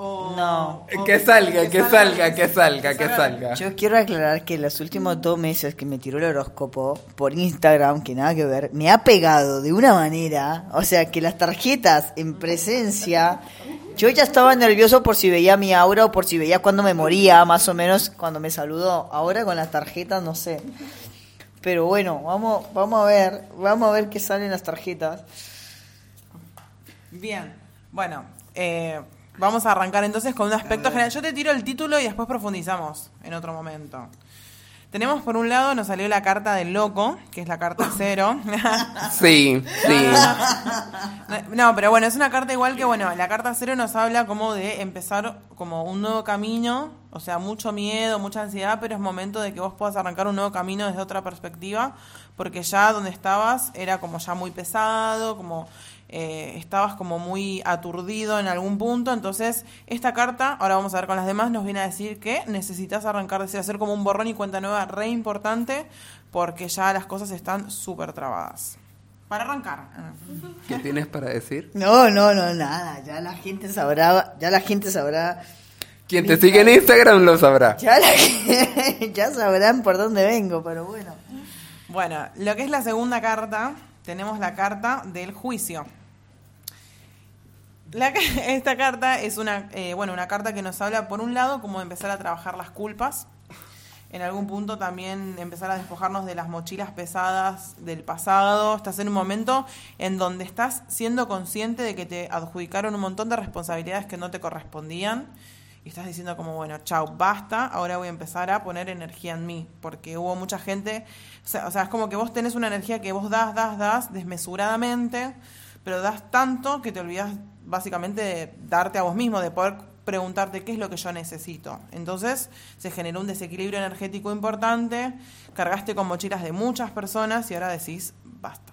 O, No. o- Que salga, que salga, que salga, que salga. salga. Yo quiero aclarar que los últimos dos meses que me tiró el horóscopo por Instagram, que nada que ver, me ha pegado de una manera, o sea, que las tarjetas en presencia, yo ya estaba nervioso por si veía mi aura o por si veía cuando me moría, más o menos cuando me saludó. Ahora con las tarjetas no sé. Pero bueno, vamos, vamos a ver, vamos a ver qué salen las tarjetas. Bien, bueno, eh, vamos a arrancar entonces con un aspecto general. Yo te tiro el título y después profundizamos en otro momento. Tenemos por un lado, nos salió la carta del loco, que es la carta cero. Sí, sí. No, pero bueno, es una carta igual que, bueno, la carta cero nos habla como de empezar como un nuevo camino, o sea, mucho miedo, mucha ansiedad, pero es momento de que vos puedas arrancar un nuevo camino desde otra perspectiva, porque ya donde estabas era como ya muy pesado, como eh, estabas como muy aturdido en algún punto, entonces esta carta, ahora vamos a ver con las demás, nos viene a decir que necesitas arrancar, decir, hacer como un borrón y cuenta nueva re importante, porque ya las cosas están súper trabadas. Para arrancar. ¿Qué tienes para decir? No, no, no, nada, ya la gente sabrá, ya la gente sabrá Quien te sigue en Instagram lo sabrá. Ya, la- ya sabrán por dónde vengo, pero bueno. Bueno, lo que es la segunda carta, tenemos la carta del juicio. La esta carta es una, eh, bueno, una carta que nos habla, por un lado, como empezar a trabajar las culpas. En algún punto también empezar a despojarnos de las mochilas pesadas del pasado. Estás en un momento en donde estás siendo consciente de que te adjudicaron un montón de responsabilidades que no te correspondían. Y estás diciendo como, bueno, chau, basta, ahora voy a empezar a poner energía en mí. Porque hubo mucha gente, o sea, o sea, es como que vos tenés una energía que vos das, das, das desmesuradamente, pero das tanto que te olvidas básicamente de darte a vos mismo, de poder preguntarte qué es lo que yo necesito. Entonces se generó un desequilibrio energético importante, cargaste con mochilas de muchas personas y ahora decís, basta.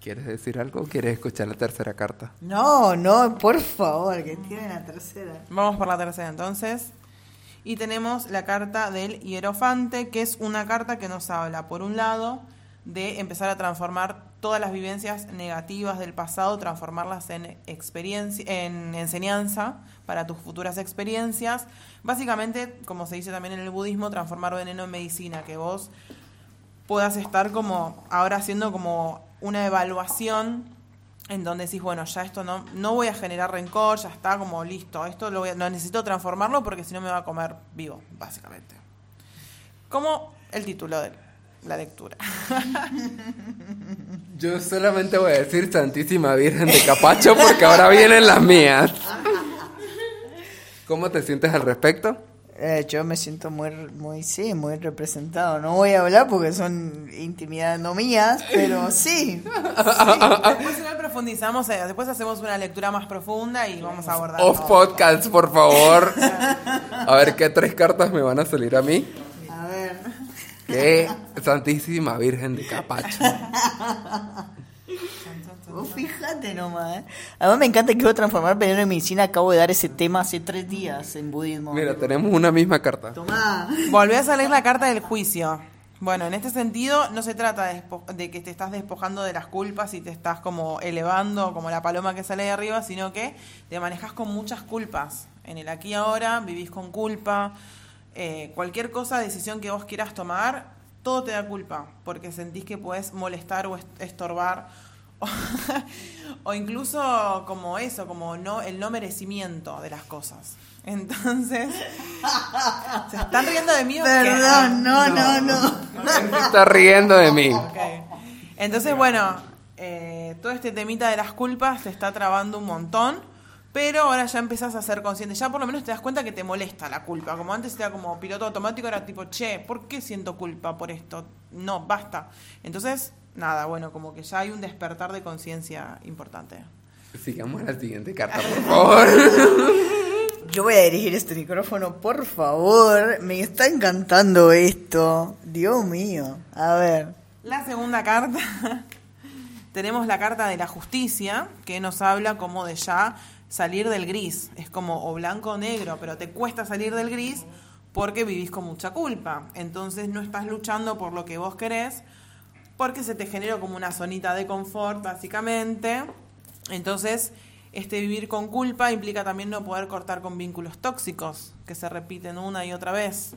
¿Quieres decir algo o quieres escuchar la tercera carta? No, no, por favor, que tienen la tercera. Vamos por la tercera entonces. Y tenemos la carta del hierofante, que es una carta que nos habla, por un lado, de empezar a transformar todas las vivencias negativas del pasado, transformarlas en experiencia, en enseñanza para tus futuras experiencias. Básicamente, como se dice también en el budismo, transformar veneno en medicina, que vos puedas estar como ahora haciendo como una evaluación en donde decís, bueno, ya esto no, no voy a generar rencor, ya está como listo, esto lo, voy a- no necesito transformarlo porque si no me va a comer vivo, básicamente. Como el título de la lectura. Yo solamente voy a decir Santísima Virgen de Capacho porque ahora vienen las mías. ¿Cómo te sientes al respecto? Eh, yo me siento muy, muy, sí, muy representado. No voy a hablar porque son intimidades no mías, pero sí. Después igual profundizamos, eh, después hacemos una lectura más profunda y vamos a abordar. Off todo. podcast, por favor. A ver qué tres cartas me van a salir a mí. ¿Qué? Santísima Virgen de Capacho. Vos fíjate nomás, ¿eh? Además me encanta que voy a transformar veneno en medicina. Acabo de dar ese tema hace tres días en budismo. Mira, tenemos una misma carta. Tomá. Volví a salir la carta del juicio. Bueno, en este sentido no se trata de, despo- de que te estás despojando de las culpas y te estás como elevando como la paloma que sale de arriba, sino que te manejas con muchas culpas. En el aquí y ahora vivís con culpa. Eh, cualquier cosa, decisión que vos quieras tomar, todo te da culpa, porque sentís que puedes molestar o est- estorbar. O, o incluso como eso, como no el no merecimiento de las cosas. Entonces, ¿se están riendo de mí o qué? Perdón, no, no, no. Se está riendo de mí. Entonces, bueno, eh, todo este temita de las culpas te está trabando un montón, pero ahora ya empezás a ser consciente. Ya por lo menos te das cuenta que te molesta la culpa. Como antes era como piloto automático, era tipo, che, ¿por qué siento culpa por esto? No, basta. Entonces, nada, bueno, como que ya hay un despertar de conciencia importante. Sigamos a la siguiente carta, por favor. Yo voy a dirigir este micrófono, por favor. Me está encantando esto. Dios mío. A ver. La segunda carta, tenemos la carta de la justicia, que nos habla como de ya salir del gris. Es como o blanco o negro, pero te cuesta salir del gris porque vivís con mucha culpa. Entonces no estás luchando por lo que vos querés, porque se te genera como una zonita de confort, básicamente. Entonces, este vivir con culpa implica también no poder cortar con vínculos tóxicos, que se repiten una y otra vez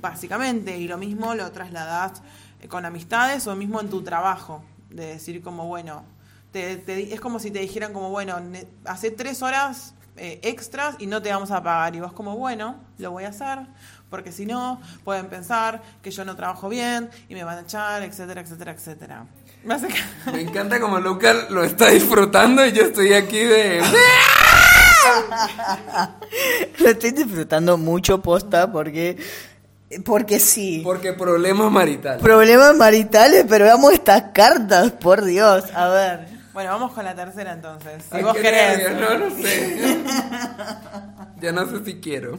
básicamente, y lo mismo lo trasladás eh, con amistades o mismo en tu trabajo, de decir como, bueno, te, te di- es como si te dijeran como, bueno, ne- hace tres horas eh, extras y no te vamos a pagar, y vos como, bueno, lo voy a hacer, porque si no, pueden pensar que yo no trabajo bien y me van a echar, etcétera, etcétera, etcétera. Me encanta como Luca lo está disfrutando y yo estoy aquí de... Lo estoy disfrutando mucho posta porque. Porque sí. Porque problemas maritales. Problemas maritales, pero veamos estas cartas, por Dios. A ver. Bueno, vamos con la tercera entonces, si Ay, vos querés. nervios, No, no sé. ya no sé si quiero.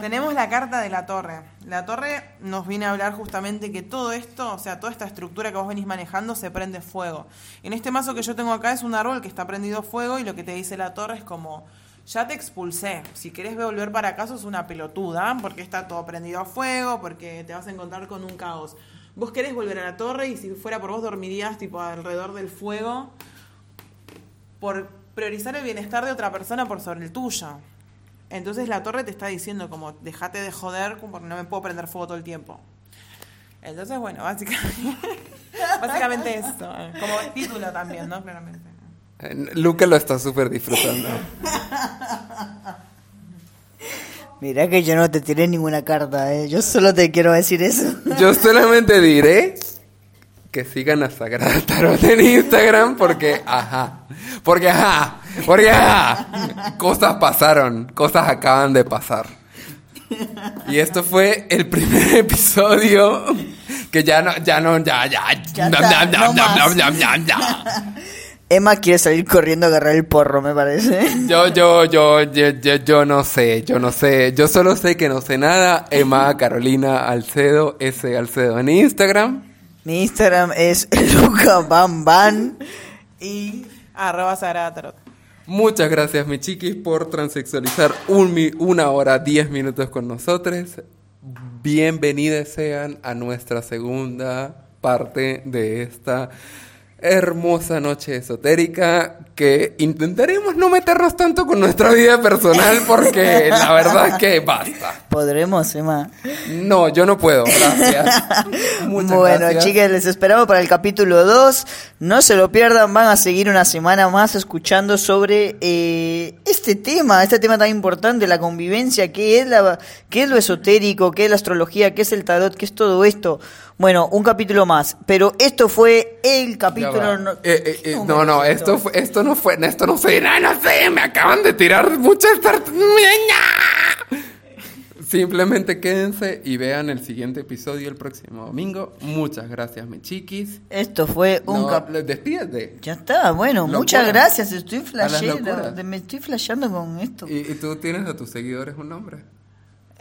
Tenemos la carta de la torre. La torre nos viene a hablar justamente que todo esto, o sea, toda esta estructura que vos venís manejando se prende fuego. En este mazo que yo tengo acá es un árbol que está prendido fuego y lo que te dice la torre es como, ya te expulsé, si querés volver para acá sos una pelotuda, porque está todo prendido a fuego, porque te vas a encontrar con un caos. Vos querés volver a la torre y si fuera por vos dormirías tipo alrededor del fuego por priorizar el bienestar de otra persona por sobre el tuyo. Entonces la torre te está diciendo como, dejate de joder porque no me puedo prender fuego todo el tiempo. Entonces, bueno, básicamente, básicamente esto. eh, Como título también, ¿no? Claramente. Luca lo está súper disfrutando. Mira que yo no te tiré ninguna carta, ¿eh? Yo solo te quiero decir eso. Yo solamente diré que sigan a Sagrada Tarot en Instagram porque, ajá, porque, ajá, porque, ajá, cosas pasaron, cosas acaban de pasar. Y esto fue el primer episodio que ya no, ya no, ya, ya, Ya ya, ya, no ya. Emma quiere salir corriendo a agarrar el porro, me parece. Yo, yo, yo, yo, yo, yo no sé, yo no sé. Yo solo sé que no sé nada. Emma Carolina Alcedo, S Alcedo en Instagram. Mi Instagram es Luca Bam Bam y Arroba. Muchas gracias, mi chiquis, por transexualizar un una hora, diez minutos con nosotros. Bienvenidos sean a nuestra segunda parte de esta hermosa noche esotérica que intentaremos no meternos tanto con nuestra vida personal porque la verdad es que basta. ¿Podremos, Emma? No, yo no puedo, gracias. Muchas bueno, gracias. chicas, les esperamos para el capítulo 2. No se lo pierdan, van a seguir una semana más escuchando sobre eh, este tema, este tema tan importante, la convivencia, qué es, la, qué es lo esotérico, qué es la astrología, qué es el tarot, qué es todo esto. Bueno, un capítulo más, pero esto fue el capítulo... no- Eh, eh, eh, ¿Qué no, no, esto, fue, esto no fue, esto no sé, no, no sé, me acaban de tirar muchas Simplemente quédense y vean el siguiente episodio el próximo domingo. Muchas gracias, mi chiquis. Esto fue un No, cap- le- despídete. Ya está, bueno, Locura. muchas gracias, estoy las flasheando, me estoy flasheando con esto. ¿Y, y tú tienes a tus seguidores un nombre?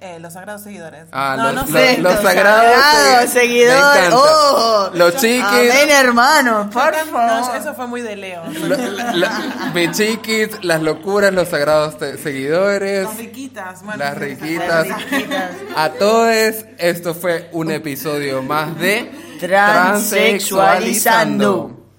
Eh, los sagrados seguidores. Ah, no, los, no los- sé. los Los sagrados sagrados segui- seguidores. Oh. los chiquis. Amén, hermano, por No, favor. eso fue muy de Leo. la- la- la- mi chiquis, las locuras, los sagrados seguidores. Las riquitas. Bueno, Las riquitas. Riquitas. A todos, esto fue un episodio más de Transexualizando.